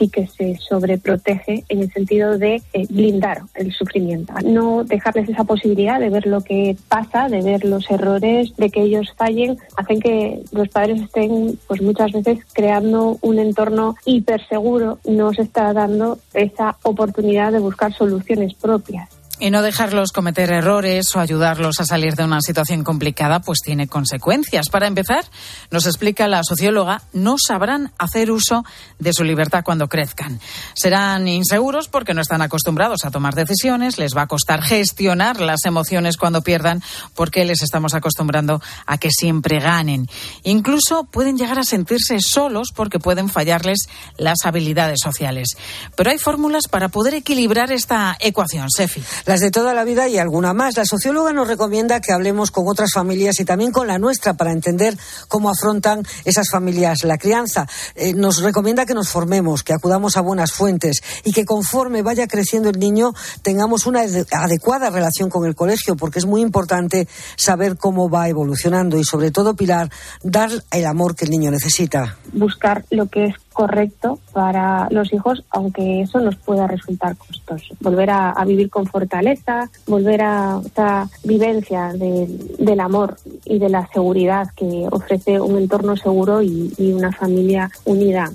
sí que se sobreprotege en el sentido de eh, blindar el sufrimiento, no dejarles esa posibilidad de ver lo que pasa, de ver los errores, de que ellos fallen, hacen que los padres estén pues muchas veces creando un entorno hiperseguro, no se está dando esa oportunidad de buscar soluciones propias. Y no dejarlos cometer errores o ayudarlos a salir de una situación complicada, pues tiene consecuencias. Para empezar, nos explica la socióloga, no sabrán hacer uso de su libertad cuando crezcan. Serán inseguros porque no están acostumbrados a tomar decisiones, les va a costar gestionar las emociones cuando pierdan porque les estamos acostumbrando a que siempre ganen. Incluso pueden llegar a sentirse solos porque pueden fallarles las habilidades sociales. Pero hay fórmulas para poder equilibrar esta ecuación, Sefi. Las de toda la vida y alguna más. La socióloga nos recomienda que hablemos con otras familias y también con la nuestra para entender cómo afrontan esas familias la crianza. Eh, nos recomienda que nos formemos, que acudamos a buenas fuentes y que conforme vaya creciendo el niño tengamos una adecuada relación con el colegio, porque es muy importante saber cómo va evolucionando y sobre todo, Pilar, dar el amor que el niño necesita. Buscar lo que es correcto para los hijos, aunque eso nos pueda resultar costoso. Volver a, vivir con fortaleza, volver a esta vivencia del amor y de la seguridad que ofrece un entorno seguro y, y una familia unida.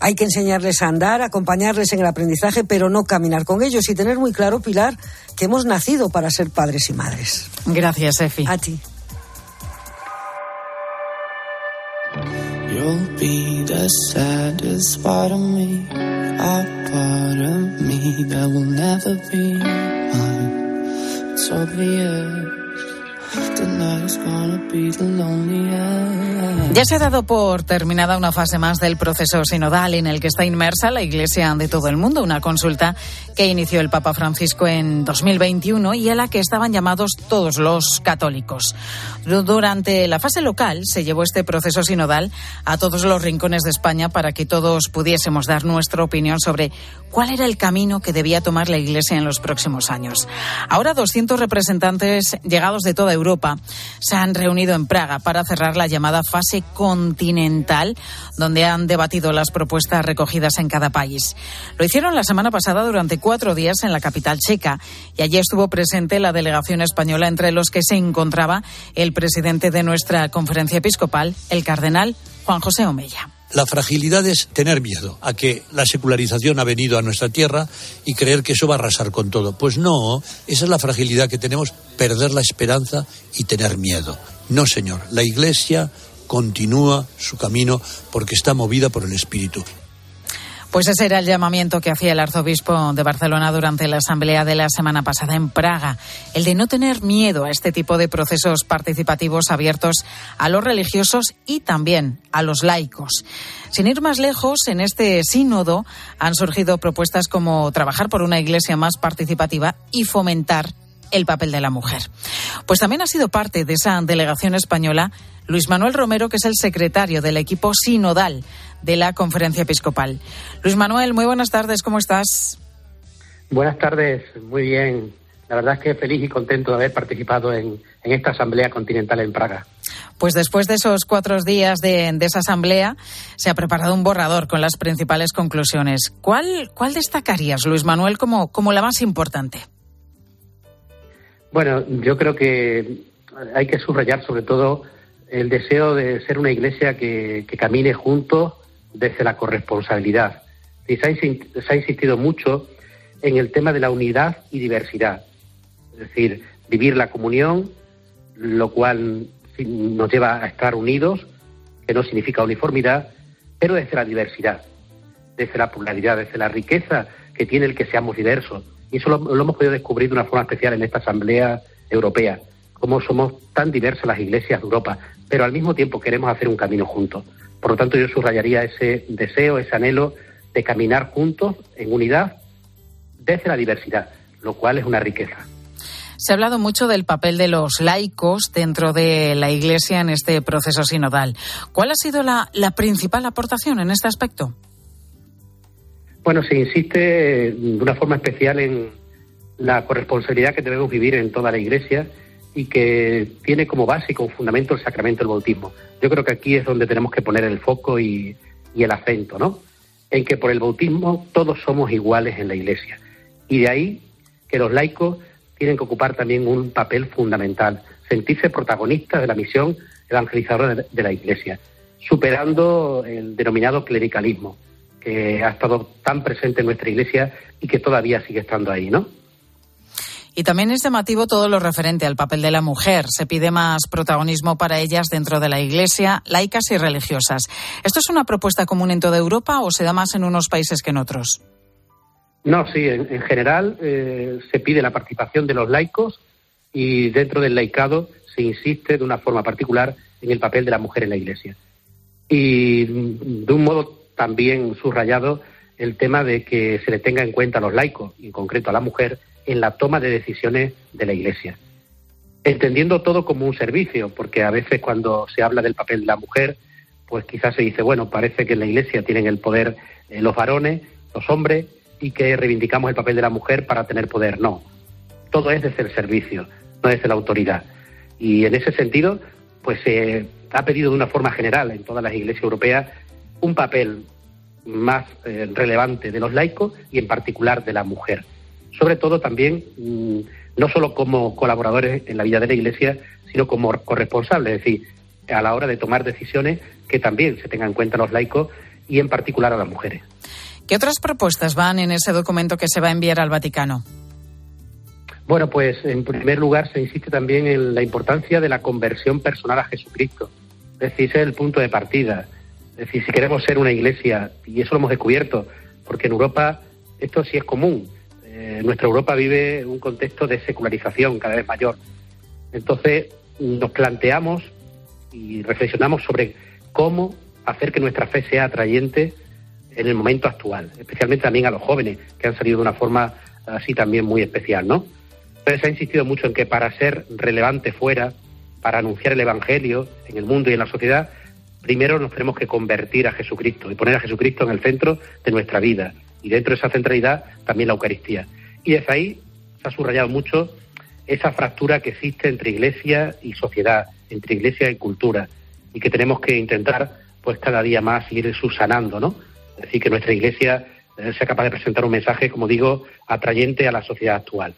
Hay que enseñarles a andar, acompañarles en el aprendizaje, pero no caminar con ellos y tener muy claro, Pilar, que hemos nacido para ser padres y madres. Gracias, Efi. A ti. You'll be the part of me, a part of me that will never be mine. It's obvious. Ya se ha dado por terminada una fase más del proceso sinodal en el que está inmersa la Iglesia de todo el mundo, una consulta que inició el Papa Francisco en 2021 y a la que estaban llamados todos los católicos. Durante la fase local se llevó este proceso sinodal a todos los rincones de España para que todos pudiésemos dar nuestra opinión sobre cuál era el camino que debía tomar la Iglesia en los próximos años. Ahora 200 representantes llegados de toda Europa Se han reunido en Praga para cerrar la llamada fase continental, donde han debatido las propuestas recogidas en cada país. Lo hicieron la semana pasada durante cuatro días en la capital checa y allí estuvo presente la delegación española, entre los que se encontraba el presidente de nuestra conferencia episcopal, el cardenal Juan José Omeya. La fragilidad es tener miedo a que la secularización ha venido a nuestra tierra y creer que eso va a arrasar con todo. Pues no, esa es la fragilidad que tenemos, perder la esperanza y tener miedo. No, señor, la Iglesia continúa su camino porque está movida por el Espíritu. Pues ese era el llamamiento que hacía el arzobispo de Barcelona durante la asamblea de la semana pasada en Praga, el de no tener miedo a este tipo de procesos participativos abiertos a los religiosos y también a los laicos. Sin ir más lejos, en este sínodo han surgido propuestas como trabajar por una iglesia más participativa y fomentar el papel de la mujer. Pues también ha sido parte de esa delegación española Luis Manuel Romero, que es el secretario del equipo sinodal de la Conferencia Episcopal. Luis Manuel, muy buenas tardes, ¿cómo estás? Buenas tardes, muy bien. La verdad es que feliz y contento de haber participado en, esta Asamblea Continental en Praga. Pues después de esos cuatro días de, esa asamblea, se ha preparado un borrador con las principales conclusiones. ¿Cuál, cuál destacarías, Luis Manuel, como, como la más importante? Bueno, yo creo que hay que subrayar sobre todo el deseo de ser una iglesia que, camine juntos desde la corresponsabilidad. Y se, ha, insistido mucho en el tema de la unidad y diversidad. Es decir, vivir la comunión, lo cual nos lleva a estar unidos, que no significa uniformidad, pero desde la diversidad, desde la pluralidad, desde la riqueza que tiene el que seamos diversos. Y eso lo hemos podido descubrir de una forma especial en esta Asamblea Europea cómo somos tan diversas las iglesias de Europa, pero al mismo tiempo queremos hacer un camino juntos. Por lo tanto, yo subrayaría ese deseo, ese anhelo de caminar juntos en unidad desde la diversidad, lo cual es una riqueza. Se ha hablado mucho del papel de los laicos dentro de la Iglesia en este proceso sinodal. ¿Cuál ha sido la, la principal aportación en este aspecto? Bueno, se insiste de una forma especial en la corresponsabilidad que debemos vivir en toda la Iglesia y que tiene como base y como fundamento el sacramento del bautismo. Yo creo que aquí es donde tenemos que poner el foco y, el acento, ¿no? En que por el bautismo todos somos iguales en la Iglesia. Y de ahí que los laicos tienen que ocupar también un papel fundamental, sentirse protagonistas de la misión evangelizadora de la Iglesia, superando el denominado clericalismo, que ha estado tan presente en nuestra Iglesia y que todavía sigue estando ahí, ¿no? Y también es llamativo todo lo referente al papel de la mujer. Se pide más protagonismo para ellas dentro de la Iglesia, laicas y religiosas. ¿Esto es una propuesta común en toda Europa o se da más en unos países que en otros? No, sí, en, general eh, se pide la participación de los laicos y dentro del laicado se insiste de una forma particular en el papel de la mujer en la Iglesia. Y de un modo también subrayado el tema de que se le tenga en cuenta a los laicos, en concreto a la mujer, en la toma de decisiones de la Iglesia. Entendiendo todo como un servicio, porque a veces cuando se habla del papel de la mujer, pues quizás se dice, bueno, parece que en la Iglesia tienen el poder eh, los varones, los hombres, y que reivindicamos el papel de la mujer para tener poder. No, todo es desde el servicio, no desde la autoridad. Y en ese sentido, pues se ha pedido de una forma general en todas las iglesias europeas un papel más eh, relevante de los laicos y en particular de la mujer. Sobre todo también, mm, no solo como colaboradores en la vida de la Iglesia, sino como corresponsables, es decir, a la hora de tomar decisiones que también se tengan en cuenta los laicos y en particular a las mujeres. ¿Qué otras propuestas van en ese documento que se va a enviar al Vaticano? Bueno, pues en primer lugar se insiste también en la importancia de la conversión personal a Jesucristo. Es decir, ese es el punto de partida. Es decir, si queremos ser una iglesia, y eso lo hemos descubierto, porque en Europa esto sí es común. Eh, nuestra Europa vive un contexto de secularización cada vez mayor. Entonces nos planteamos y reflexionamos sobre cómo hacer que nuestra fe sea atrayente en el momento actual, especialmente también a los jóvenes, que han salido de una forma así también muy especial, ¿no? Entonces se ha insistido mucho en que para ser relevante fuera, para anunciar el Evangelio en el mundo y en la sociedad, primero nos tenemos que convertir a Jesucristo y poner a Jesucristo en el centro de nuestra vida. Y dentro de esa centralidad también la Eucaristía. Y desde ahí se ha subrayado mucho esa fractura que existe entre iglesia y sociedad, entre iglesia y cultura, y que tenemos que intentar, pues cada día más ir subsanando, ¿no? Es decir, que nuestra iglesia eh, sea capaz de presentar un mensaje, como digo, atrayente a la sociedad actual.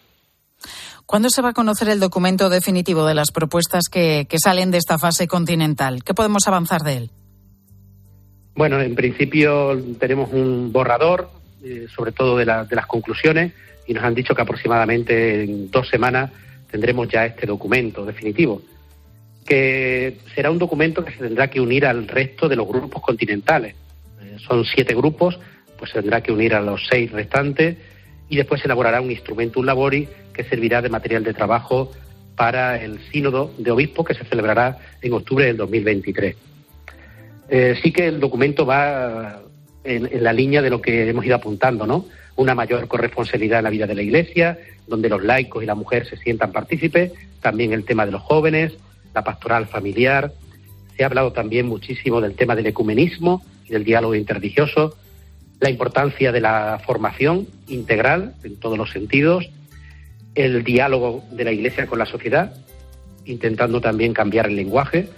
¿Cuándo se va a conocer el documento definitivo de las propuestas que, salen de esta fase continental? ¿Qué podemos avanzar de él? Bueno, en principio tenemos un borrador, eh, sobre todo de, de, las conclusiones, y nos han dicho que aproximadamente en dos semanas tendremos ya este documento definitivo, que será un documento que se tendrá que unir al resto de los grupos continentales. Eh, son siete grupos, pues se tendrá que unir a los seis restantes y después se elaborará un instrumento, un labori, que servirá de material de trabajo para el sínodo de obispos que se celebrará en octubre del 2023. Eh, sí que el documento va en, en, la línea de lo que hemos ido apuntando, ¿no? Una mayor corresponsabilidad en la vida de la Iglesia, donde los laicos y la mujer se sientan partícipes, también el tema de los jóvenes, la pastoral familiar. Se ha hablado también muchísimo del tema del ecumenismo y del diálogo interreligioso, la importancia de la formación integral en todos los sentidos, el diálogo de la Iglesia con la sociedad, intentando también cambiar el lenguaje.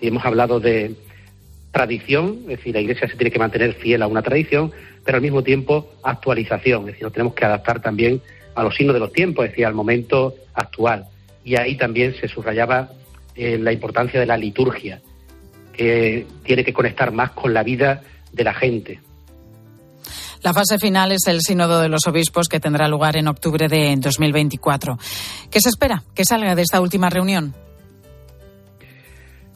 hemos hablado de tradición, es decir, la Iglesia se tiene que mantener fiel a una tradición, pero al mismo tiempo actualización, es decir, nos tenemos que adaptar también a los signos de los tiempos, es decir, al momento actual. Y ahí también se subrayaba eh, la importancia de la liturgia, que tiene que conectar más con la vida de la gente, la fase final es el Sínodo de los Obispos que tendrá lugar en octubre de 2024. ¿Qué se espera que salga de esta última reunión?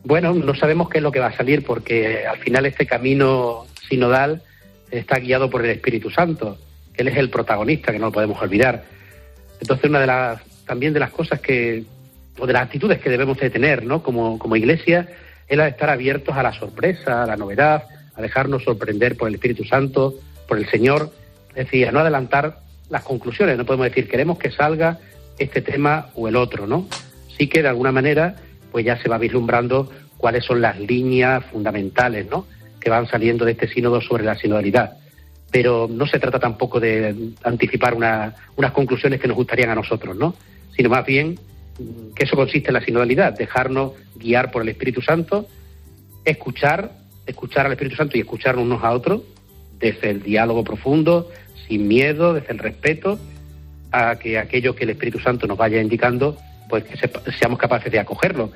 Bueno, no sabemos qué es lo que va a salir porque al final este camino sinodal está guiado por el Espíritu Santo. Él es el protagonista, que no lo podemos olvidar. Entonces, una de las también de las cosas que o de las actitudes que debemos de tener, ¿no? Como, como iglesia, es la de estar abiertos a la sorpresa, a la novedad, a dejarnos sorprender por el Espíritu Santo, por el Señor, es decir, a no adelantar las conclusiones. No podemos decir, queremos que salga este tema o el otro, ¿no? Sí que de alguna manera, pues ya se va vislumbrando cuáles son las líneas fundamentales, ¿no? Que van saliendo de este sínodo sobre la sinodalidad. Pero no se trata tampoco de anticipar unas conclusiones que nos gustarían a nosotros, ¿no? Sino más bien que eso consiste en la sinodalidad, dejarnos guiar por el Espíritu Santo, escuchar, escuchar al Espíritu Santo y escucharnos unos a otros, desde el diálogo profundo, sin miedo, desde el respeto, a que aquello que el Espíritu Santo nos vaya indicando, pues que seamos capaces de acogerlo.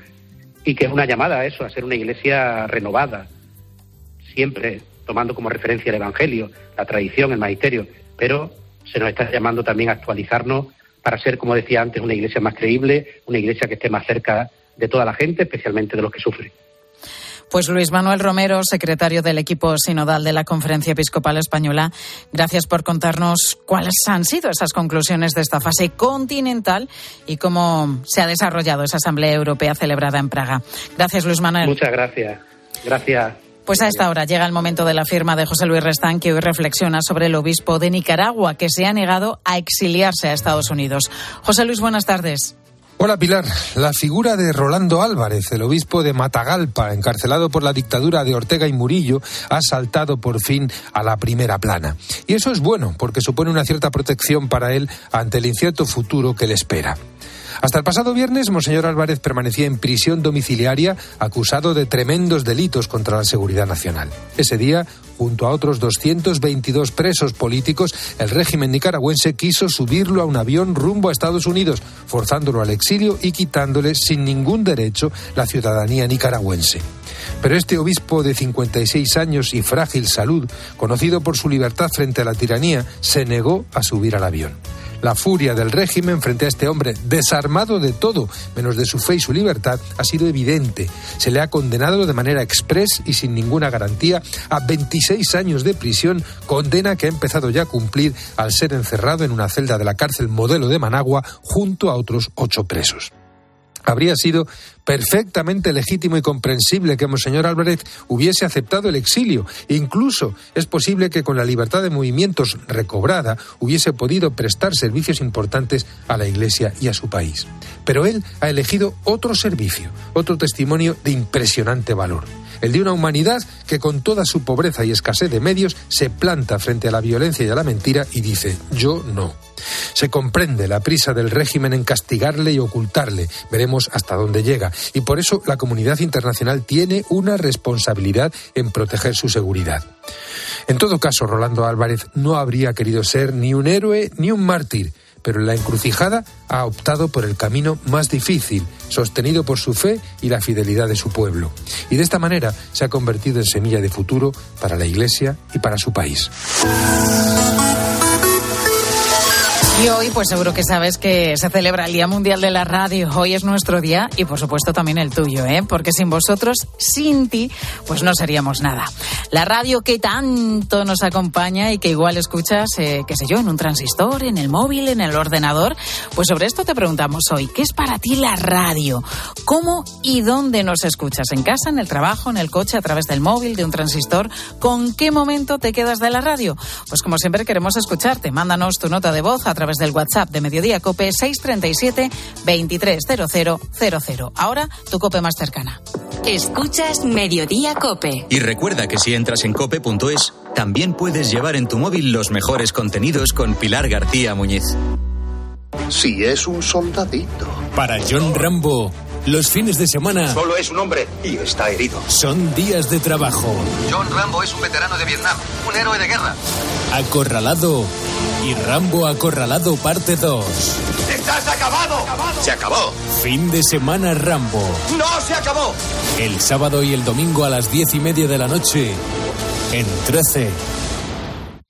Y que es una llamada a eso, a ser una iglesia renovada, siempre tomando como referencia el Evangelio, la tradición, el magisterio, pero se nos está llamando también a actualizarnos para ser, como decía antes, una iglesia más creíble, una iglesia que esté más cerca de toda la gente, especialmente de los que sufren. Pues Luis Manuel Romero, secretario del equipo sinodal de la Conferencia Episcopal Española, gracias por contarnos cuáles han sido esas conclusiones de esta fase continental y cómo se ha desarrollado esa Asamblea Europea celebrada en Praga. Gracias, Luis Manuel. Muchas gracias. Gracias. Pues a esta hora llega el momento de la firma de José Luis Restán, que hoy reflexiona sobre el obispo de Nicaragua, que se ha negado a exiliarse a Estados Unidos. José Luis, buenas tardes. Hola Pilar. La figura de Rolando Álvarez, el obispo de Matagalpa, encarcelado por la dictadura de Ortega y Murillo, ha saltado por fin a la primera plana. Y eso es bueno, porque supone una cierta protección para él ante el incierto futuro que le espera. Hasta el pasado viernes, Monseñor Álvarez permanecía en prisión domiciliaria acusado de tremendos delitos contra la seguridad nacional. Ese día, junto a otros 222 presos políticos, el régimen nicaragüense quiso subirlo a un avión rumbo a Estados Unidos, forzándolo al exilio y quitándole sin ningún derecho la ciudadanía nicaragüense. Pero este obispo de 56 años y frágil salud, conocido por su libertad frente a la tiranía, se negó a subir al avión. La furia del régimen frente a este hombre, desarmado de todo, menos de su fe y su libertad, ha sido evidente. Se le ha condenado de manera express y sin ninguna garantía a 26 años de prisión, condena que ha empezado ya a cumplir al ser encerrado en una celda de la cárcel modelo de Managua junto a otros ocho presos. Habría sido perfectamente legítimo y comprensible que Monseñor Álvarez hubiese aceptado el exilio. Incluso es posible que con la libertad de movimientos recobrada hubiese podido prestar servicios importantes a la Iglesia y a su país. Pero él ha elegido otro servicio, otro testimonio de impresionante valor el de una humanidad que con toda su pobreza y escasez de medios se planta frente a la violencia y a la mentira y dice yo no. Se comprende la prisa del régimen en castigarle y ocultarle. Veremos hasta dónde llega. Y por eso la comunidad internacional tiene una responsabilidad en proteger su seguridad. En todo caso, Rolando Álvarez no habría querido ser ni un héroe ni un mártir pero en la encrucijada ha optado por el camino más difícil, sostenido por su fe y la fidelidad de su pueblo. Y de esta manera se ha convertido en semilla de futuro para la Iglesia y para su país. Y hoy, pues seguro que sabes que se celebra el Día Mundial de la Radio. Hoy es nuestro día y, por supuesto, también el tuyo, ¿eh? Porque sin vosotros, sin ti, pues no seríamos nada. La radio que tanto nos acompaña y que igual escuchas, eh, qué sé yo, en un transistor, en el móvil, en el ordenador. Pues sobre esto te preguntamos hoy, ¿qué es para ti la radio? ¿Cómo y dónde nos escuchas? ¿En casa, en el trabajo, en el coche, a través del móvil, de un transistor? ¿Con qué momento te quedas de la radio? Pues como siempre queremos escucharte. Mándanos tu nota de voz a través través del WhatsApp de Mediodía Cope 637 230000. Ahora tu cope más cercana. Escuchas Mediodía Cope. Y recuerda que si entras en cope.es, también puedes llevar en tu móvil los mejores contenidos con Pilar García Muñiz. Si es un soldadito. Para John Rambo los fines de semana. Solo es un hombre y está herido. Son días de trabajo. John Rambo es un veterano de Vietnam, un héroe de guerra. Acorralado y Rambo Acorralado parte 2. ¡Estás acabado! Se acabó. Fin de semana Rambo. ¡No se acabó! El sábado y el domingo a las diez y media de la noche en 13.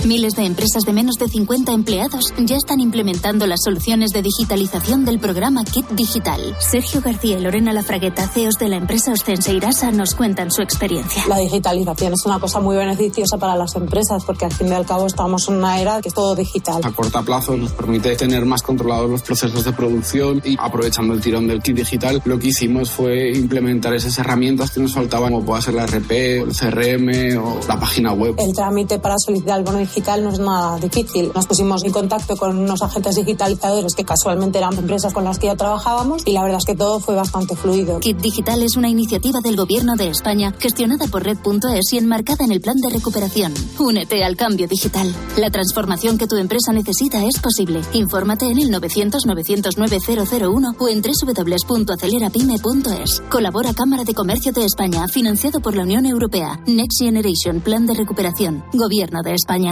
Miles de empresas de menos de 50 empleados ya están implementando las soluciones de digitalización del programa Kit Digital. Sergio García y Lorena Lafragueta, CEOs de la empresa Ostense Irasa, nos cuentan su experiencia. La digitalización es una cosa muy beneficiosa para las empresas porque al fin y al cabo estamos en una era que es todo digital. A corto plazo nos permite tener más controlados los procesos de producción y aprovechando el tirón del Kit Digital, lo que hicimos fue implementar esas herramientas que nos faltaban, como pueda ser la RP, el CRM o la página web. El trámite para solicitar el bono digital no es nada difícil. Nos pusimos en contacto con unos agentes digitalizadores que casualmente eran empresas con las que ya trabajábamos y la verdad es que todo fue bastante fluido. Kit Digital es una iniciativa del Gobierno de España gestionada por Red.es y enmarcada en el plan de recuperación. Únete al cambio digital. La transformación que tu empresa necesita es posible. Infórmate en el 900 909 001 o en www.acelerapyme.es. Colabora Cámara de Comercio de España, financiado por la Unión Europea. Next Generation Plan de Recuperación. Gobierno de España.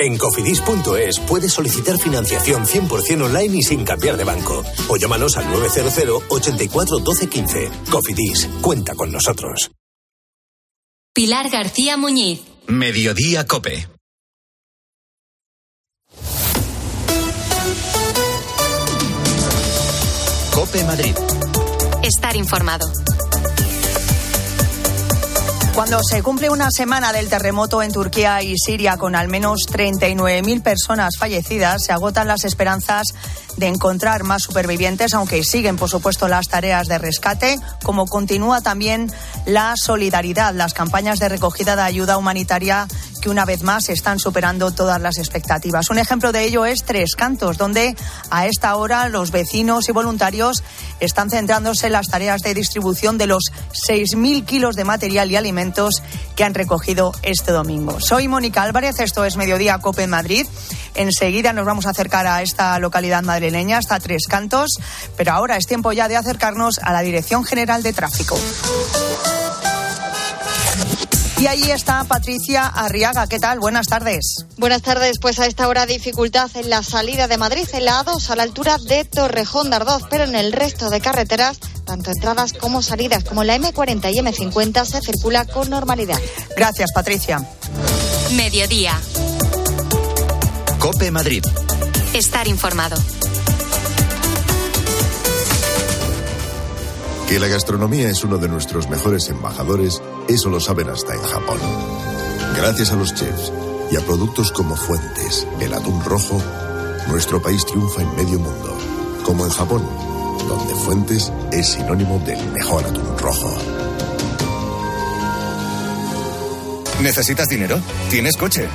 En cofidis.es puedes solicitar financiación 100% online y sin cambiar de banco. O llámanos al 900 84 12 15. Cofidis, cuenta con nosotros. Pilar García Muñiz. Mediodía Cope. Cope Madrid. Estar informado. Cuando se cumple una semana del terremoto en Turquía y Siria con al menos 39.000 personas fallecidas, se agotan las esperanzas de encontrar más supervivientes, aunque siguen, por supuesto, las tareas de rescate, como continúa también la solidaridad, las campañas de recogida de ayuda humanitaria que una vez más están superando todas las expectativas. Un ejemplo de ello es Tres Cantos, donde a esta hora los vecinos y voluntarios están centrándose en las tareas de distribución de los 6.000 kilos de material y alimentos que han recogido este domingo. Soy Mónica Álvarez, esto es Mediodía Cope en Madrid. Enseguida nos vamos a acercar a esta localidad madrileña, hasta Tres Cantos, pero ahora es tiempo ya de acercarnos a la Dirección General de Tráfico. Y ahí está Patricia Arriaga. ¿Qué tal? Buenas tardes. Buenas tardes. Pues a esta hora dificultad en la salida de Madrid, en la A2, a la altura de Torrejón de Ardoz, pero en el resto de carreteras, tanto entradas como salidas, como la M40 y M50, se circula con normalidad. Gracias, Patricia. Mediodía. Cope Madrid. Estar informado. Que la gastronomía es uno de nuestros mejores embajadores, eso lo saben hasta en Japón. Gracias a los chefs y a productos como Fuentes, el atún rojo, nuestro país triunfa en medio mundo, como en Japón, donde Fuentes es sinónimo del mejor atún rojo. ¿Necesitas dinero? ¿Tienes coche?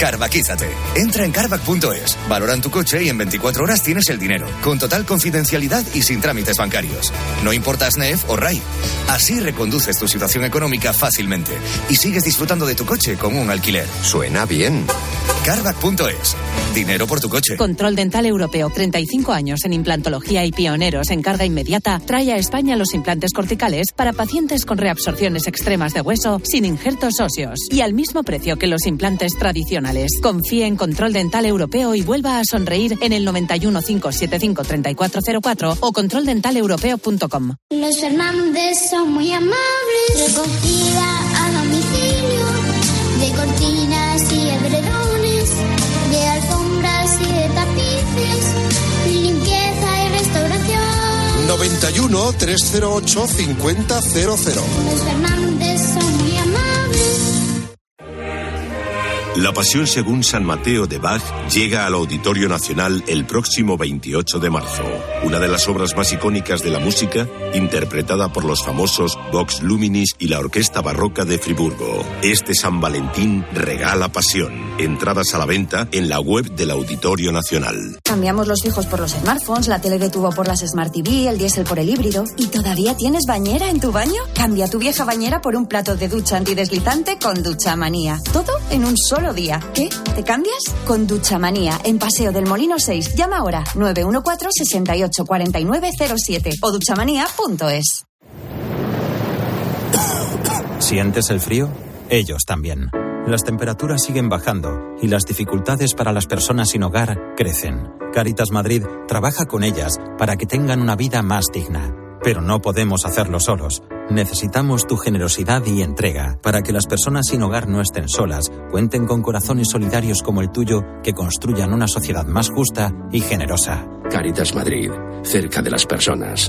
Carvaquízate. Entra en carvac.es, valoran tu coche y en 24 horas tienes el dinero, con total confidencialidad y sin trámites bancarios. No importa SNEF o RAI. Así reconduces tu situación económica fácilmente y sigues disfrutando de tu coche con un alquiler. Suena bien. Carvac.es. Dinero por tu coche. Control Dental Europeo, 35 años en implantología y pioneros en carga inmediata, trae a España los implantes corticales para pacientes con reabsorciones extremas de hueso sin injertos óseos y al mismo precio que los implantes tradicionales. Confíe en Control Dental Europeo y vuelva a sonreír en el 91 575 3404 o controldentaleuropeo.com. Los Fernández son muy amables. Recogida a domicilio de cortinas y edredones, de alfombras y de tapices, limpieza y restauración. 91 308 5000. Los Fernández son La Pasión según San Mateo de Bach llega al Auditorio Nacional el próximo 28 de marzo. Una de las obras más icónicas de la música, interpretada por los famosos Vox Luminis y la Orquesta Barroca de Friburgo. Este San Valentín regala pasión. Entradas a la venta en la web del Auditorio Nacional. Cambiamos los fijos por los smartphones, la tele de tubo por las Smart TV, el diésel por el híbrido. ¿Y todavía tienes bañera en tu baño? Cambia tu vieja bañera por un plato de ducha antideslizante con Ducha Manía. Todo en un solo día. ¿Qué? ¿Te cambias? Con Ducha Manía, en Paseo del Molino 6. Llama ahora 914 68 49 07 o duchamanía.es. ¿Sientes el frío? Ellos también. Las temperaturas siguen bajando y las dificultades para las personas sin hogar crecen. Caritas Madrid trabaja con ellas para que tengan una vida más digna. Pero no podemos hacerlo solos. Necesitamos tu generosidad y entrega para que las personas sin hogar no estén solas, cuenten con corazones solidarios como el tuyo que construyan una sociedad más justa y generosa. Caritas Madrid, cerca de las personas.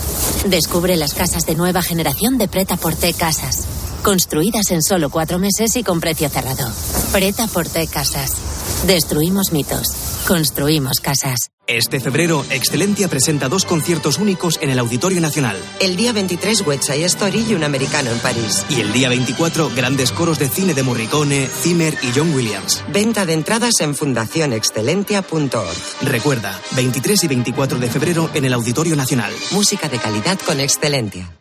Descubre las casas de nueva generación de Preta Porte Casas. Construidas en solo cuatro meses y con precio cerrado. Preta Porte Casas. Destruimos mitos. Construimos casas. Este febrero, Excelentia presenta dos conciertos únicos en el Auditorio Nacional. El día 23, West Side Story y un americano en París. Y el día 24, grandes coros de cine de Morricone, Zimmer y John Williams. Venta de entradas en fundacionexcelentia.org. Recuerda, 23 y 24 de febrero en el Auditorio Nacional. Música de calidad con Excelentia.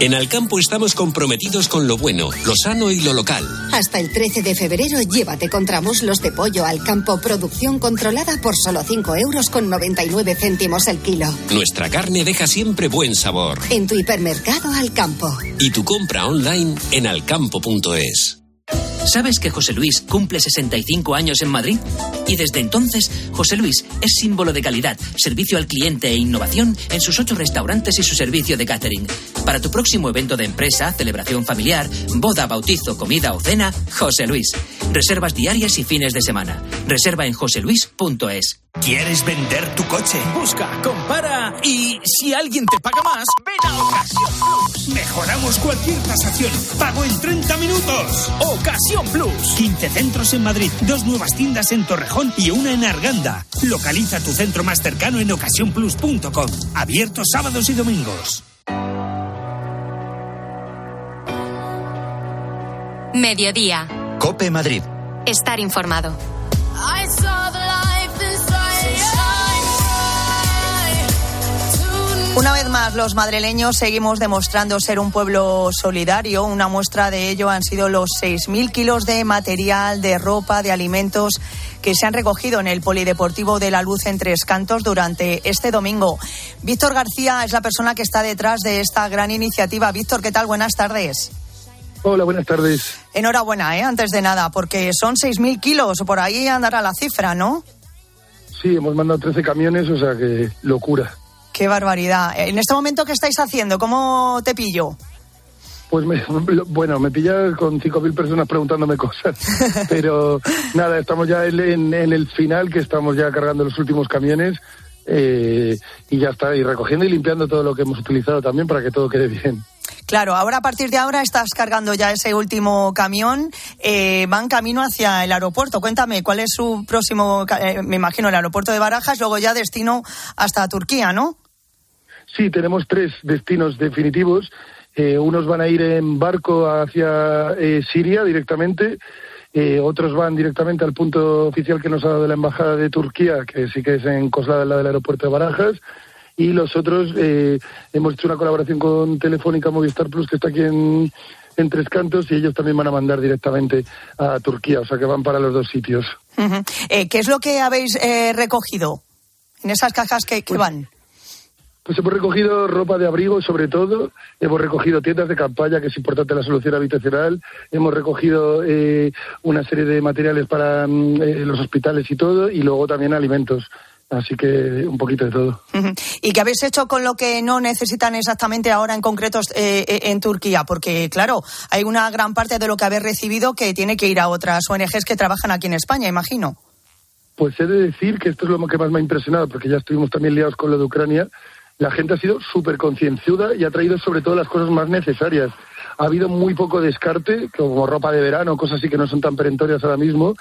En Alcampo estamos comprometidos con lo bueno, lo sano y lo local. Hasta el 13 de febrero llévate con tramos los de pollo al campo producción controlada por solo 5 euros con 99 céntimos el kilo. Nuestra carne deja siempre buen sabor. En tu hipermercado al campo. Y tu compra online en alcampo.es. ¿Sabes que José Luis cumple 65 años en Madrid? Y desde entonces, José Luis es símbolo de calidad, servicio al cliente e innovación en sus ocho restaurantes y su servicio de catering. Para tu próximo evento de empresa, celebración familiar, boda, bautizo, comida o cena, José Luis. Reservas diarias y fines de semana. Reserva en joseluis.es. ¿Quieres vender tu coche? Busca, compara y si alguien te paga más, ven a Ocasión Plus. Mejoramos cualquier tasación. Pago en 30 minutos. Ocasión Plus. 15 centros en Madrid, dos nuevas tiendas en Torrejón y una en Arganda. Localiza tu centro más cercano en ocasiónplus.com. Abierto sábados y domingos. Mediodía. Cope Madrid. Estar informado. Una vez más, los madrileños seguimos demostrando ser un pueblo solidario. Una muestra de ello han sido los 6.000 kilos de material, de ropa, de alimentos que se han recogido en el Polideportivo de la Luz en Tres Cantos durante este domingo. Víctor García es la persona que está detrás de esta gran iniciativa. Víctor, ¿qué tal? Buenas tardes. Hola, buenas tardes. Enhorabuena, ¿eh? antes de nada, porque son 6.000 kilos, por ahí andará la cifra, ¿no? Sí, hemos mandado 13 camiones, o sea que locura. Qué barbaridad. En este momento, ¿qué estáis haciendo? ¿Cómo te pillo? Pues me, bueno, me pilla con 5.000 personas preguntándome cosas. Pero nada, estamos ya en, en, el final, que estamos ya cargando los últimos camiones. Eh, y ya está, y recogiendo y limpiando todo lo que hemos utilizado también para que todo quede bien. Claro, ahora a partir de ahora estás cargando ya ese último camión, eh, van camino hacia el aeropuerto. Cuéntame, ¿cuál es su próximo, eh, me imagino, el aeropuerto de Barajas, luego ya destino hasta Turquía, ¿no? Sí, tenemos tres destinos definitivos. Eh, unos van a ir en barco hacia eh, Siria directamente, eh, otros van directamente al punto oficial que nos ha dado la Embajada de Turquía, que sí que es en Coslada, al lado del aeropuerto de Barajas, y los otros hemos hecho una colaboración con Telefónica Movistar Plus, que está aquí en, en Tres Cantos, y ellos también van a mandar directamente a Turquía, o sea que van para los dos sitios. ¿Qué es lo que habéis recogido en esas cajas que, que van? Pues hemos recogido ropa de abrigo, sobre todo, hemos recogido tiendas de campaña, que es importante la solución habitacional, hemos recogido eh, una serie de materiales para mm, eh, los hospitales y todo, y luego también alimentos. Así que un poquito de todo. ¿Y qué habéis hecho con lo que no necesitan exactamente ahora en concreto eh, en Turquía? Porque, claro, hay una gran parte de lo que habéis recibido que tiene que ir a otras ONGs que trabajan aquí en España, imagino. Pues he de decir que esto es lo que más me ha impresionado, porque ya estuvimos también liados con lo de Ucrania la gente ha sido súper concienzuda y ha traído sobre todo las cosas más necesarias. Ha habido muy poco descarte, como ropa de verano, cosas así que no son tan perentorias ahora mismo,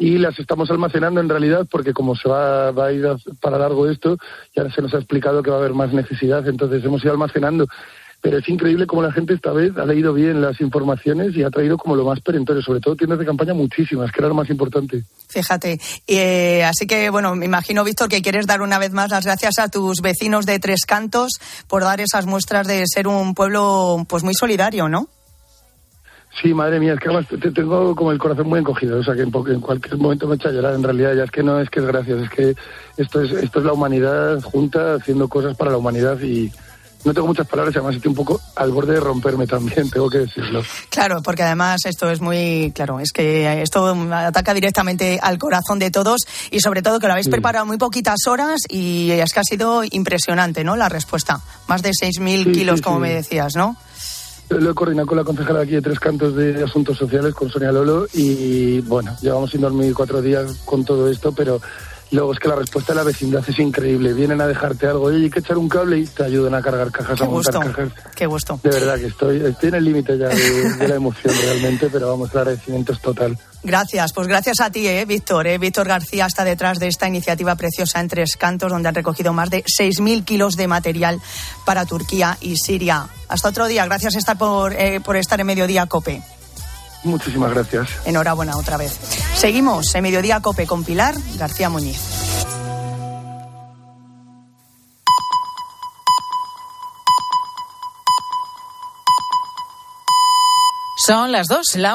y las estamos almacenando en realidad porque como se va, va a ir para largo esto, ya se nos ha explicado que va a haber más necesidad, entonces hemos ido almacenando pero es increíble cómo la gente esta vez ha leído bien las informaciones y ha traído como lo más perentorio, sobre todo tiendas de campaña muchísimas, que era lo más importante. Fíjate, eh, así que bueno, me imagino, Víctor, que quieres dar una vez más las gracias a tus vecinos de Tres Cantos por dar esas muestras de ser un pueblo pues muy solidario, ¿no? Sí, madre mía, es que además te, tengo como el corazón muy encogido, o sea que en, en, cualquier momento me echa a llorar, en realidad ya es que no es que es gracias, es que esto es, esto es la humanidad junta haciendo cosas para la humanidad y, no tengo muchas palabras, además estoy un poco al borde de romperme también, tengo que decirlo. Claro, porque además esto es muy, claro, es que esto ataca directamente al corazón de todos y sobre todo que lo habéis preparado muy poquitas horas y es que ha sido impresionante, ¿no? La respuesta. Más de 6.000 kilos, como me decías, ¿no? Lo he coordinado con la concejala aquí de Tres Cantos de Asuntos Sociales, con Sonia Lolo, y bueno, llevamos sin dormir cuatro días con todo esto, pero Luego es que la respuesta de la vecindad es increíble. Vienen a dejarte algo, oye, hay que echar un cable y te ayudan a cargar cajas, Qué a montar gusto. cajas. Qué gusto. De verdad que estoy, estoy en el límite ya de, de la emoción realmente, pero vamos, el agradecimiento es total. Gracias, pues gracias a ti, eh, Víctor. Eh. Víctor García está detrás de esta iniciativa preciosa en Tres Cantos, donde han recogido más de 6.000 kilos de material para Turquía y Siria. Hasta otro día. Gracias estar por, eh, por estar en Mediodía Cope. Muchísimas gracias. Enhorabuena otra vez. Seguimos en Mediodía Cope con Pilar García Muñiz. Son las dos, la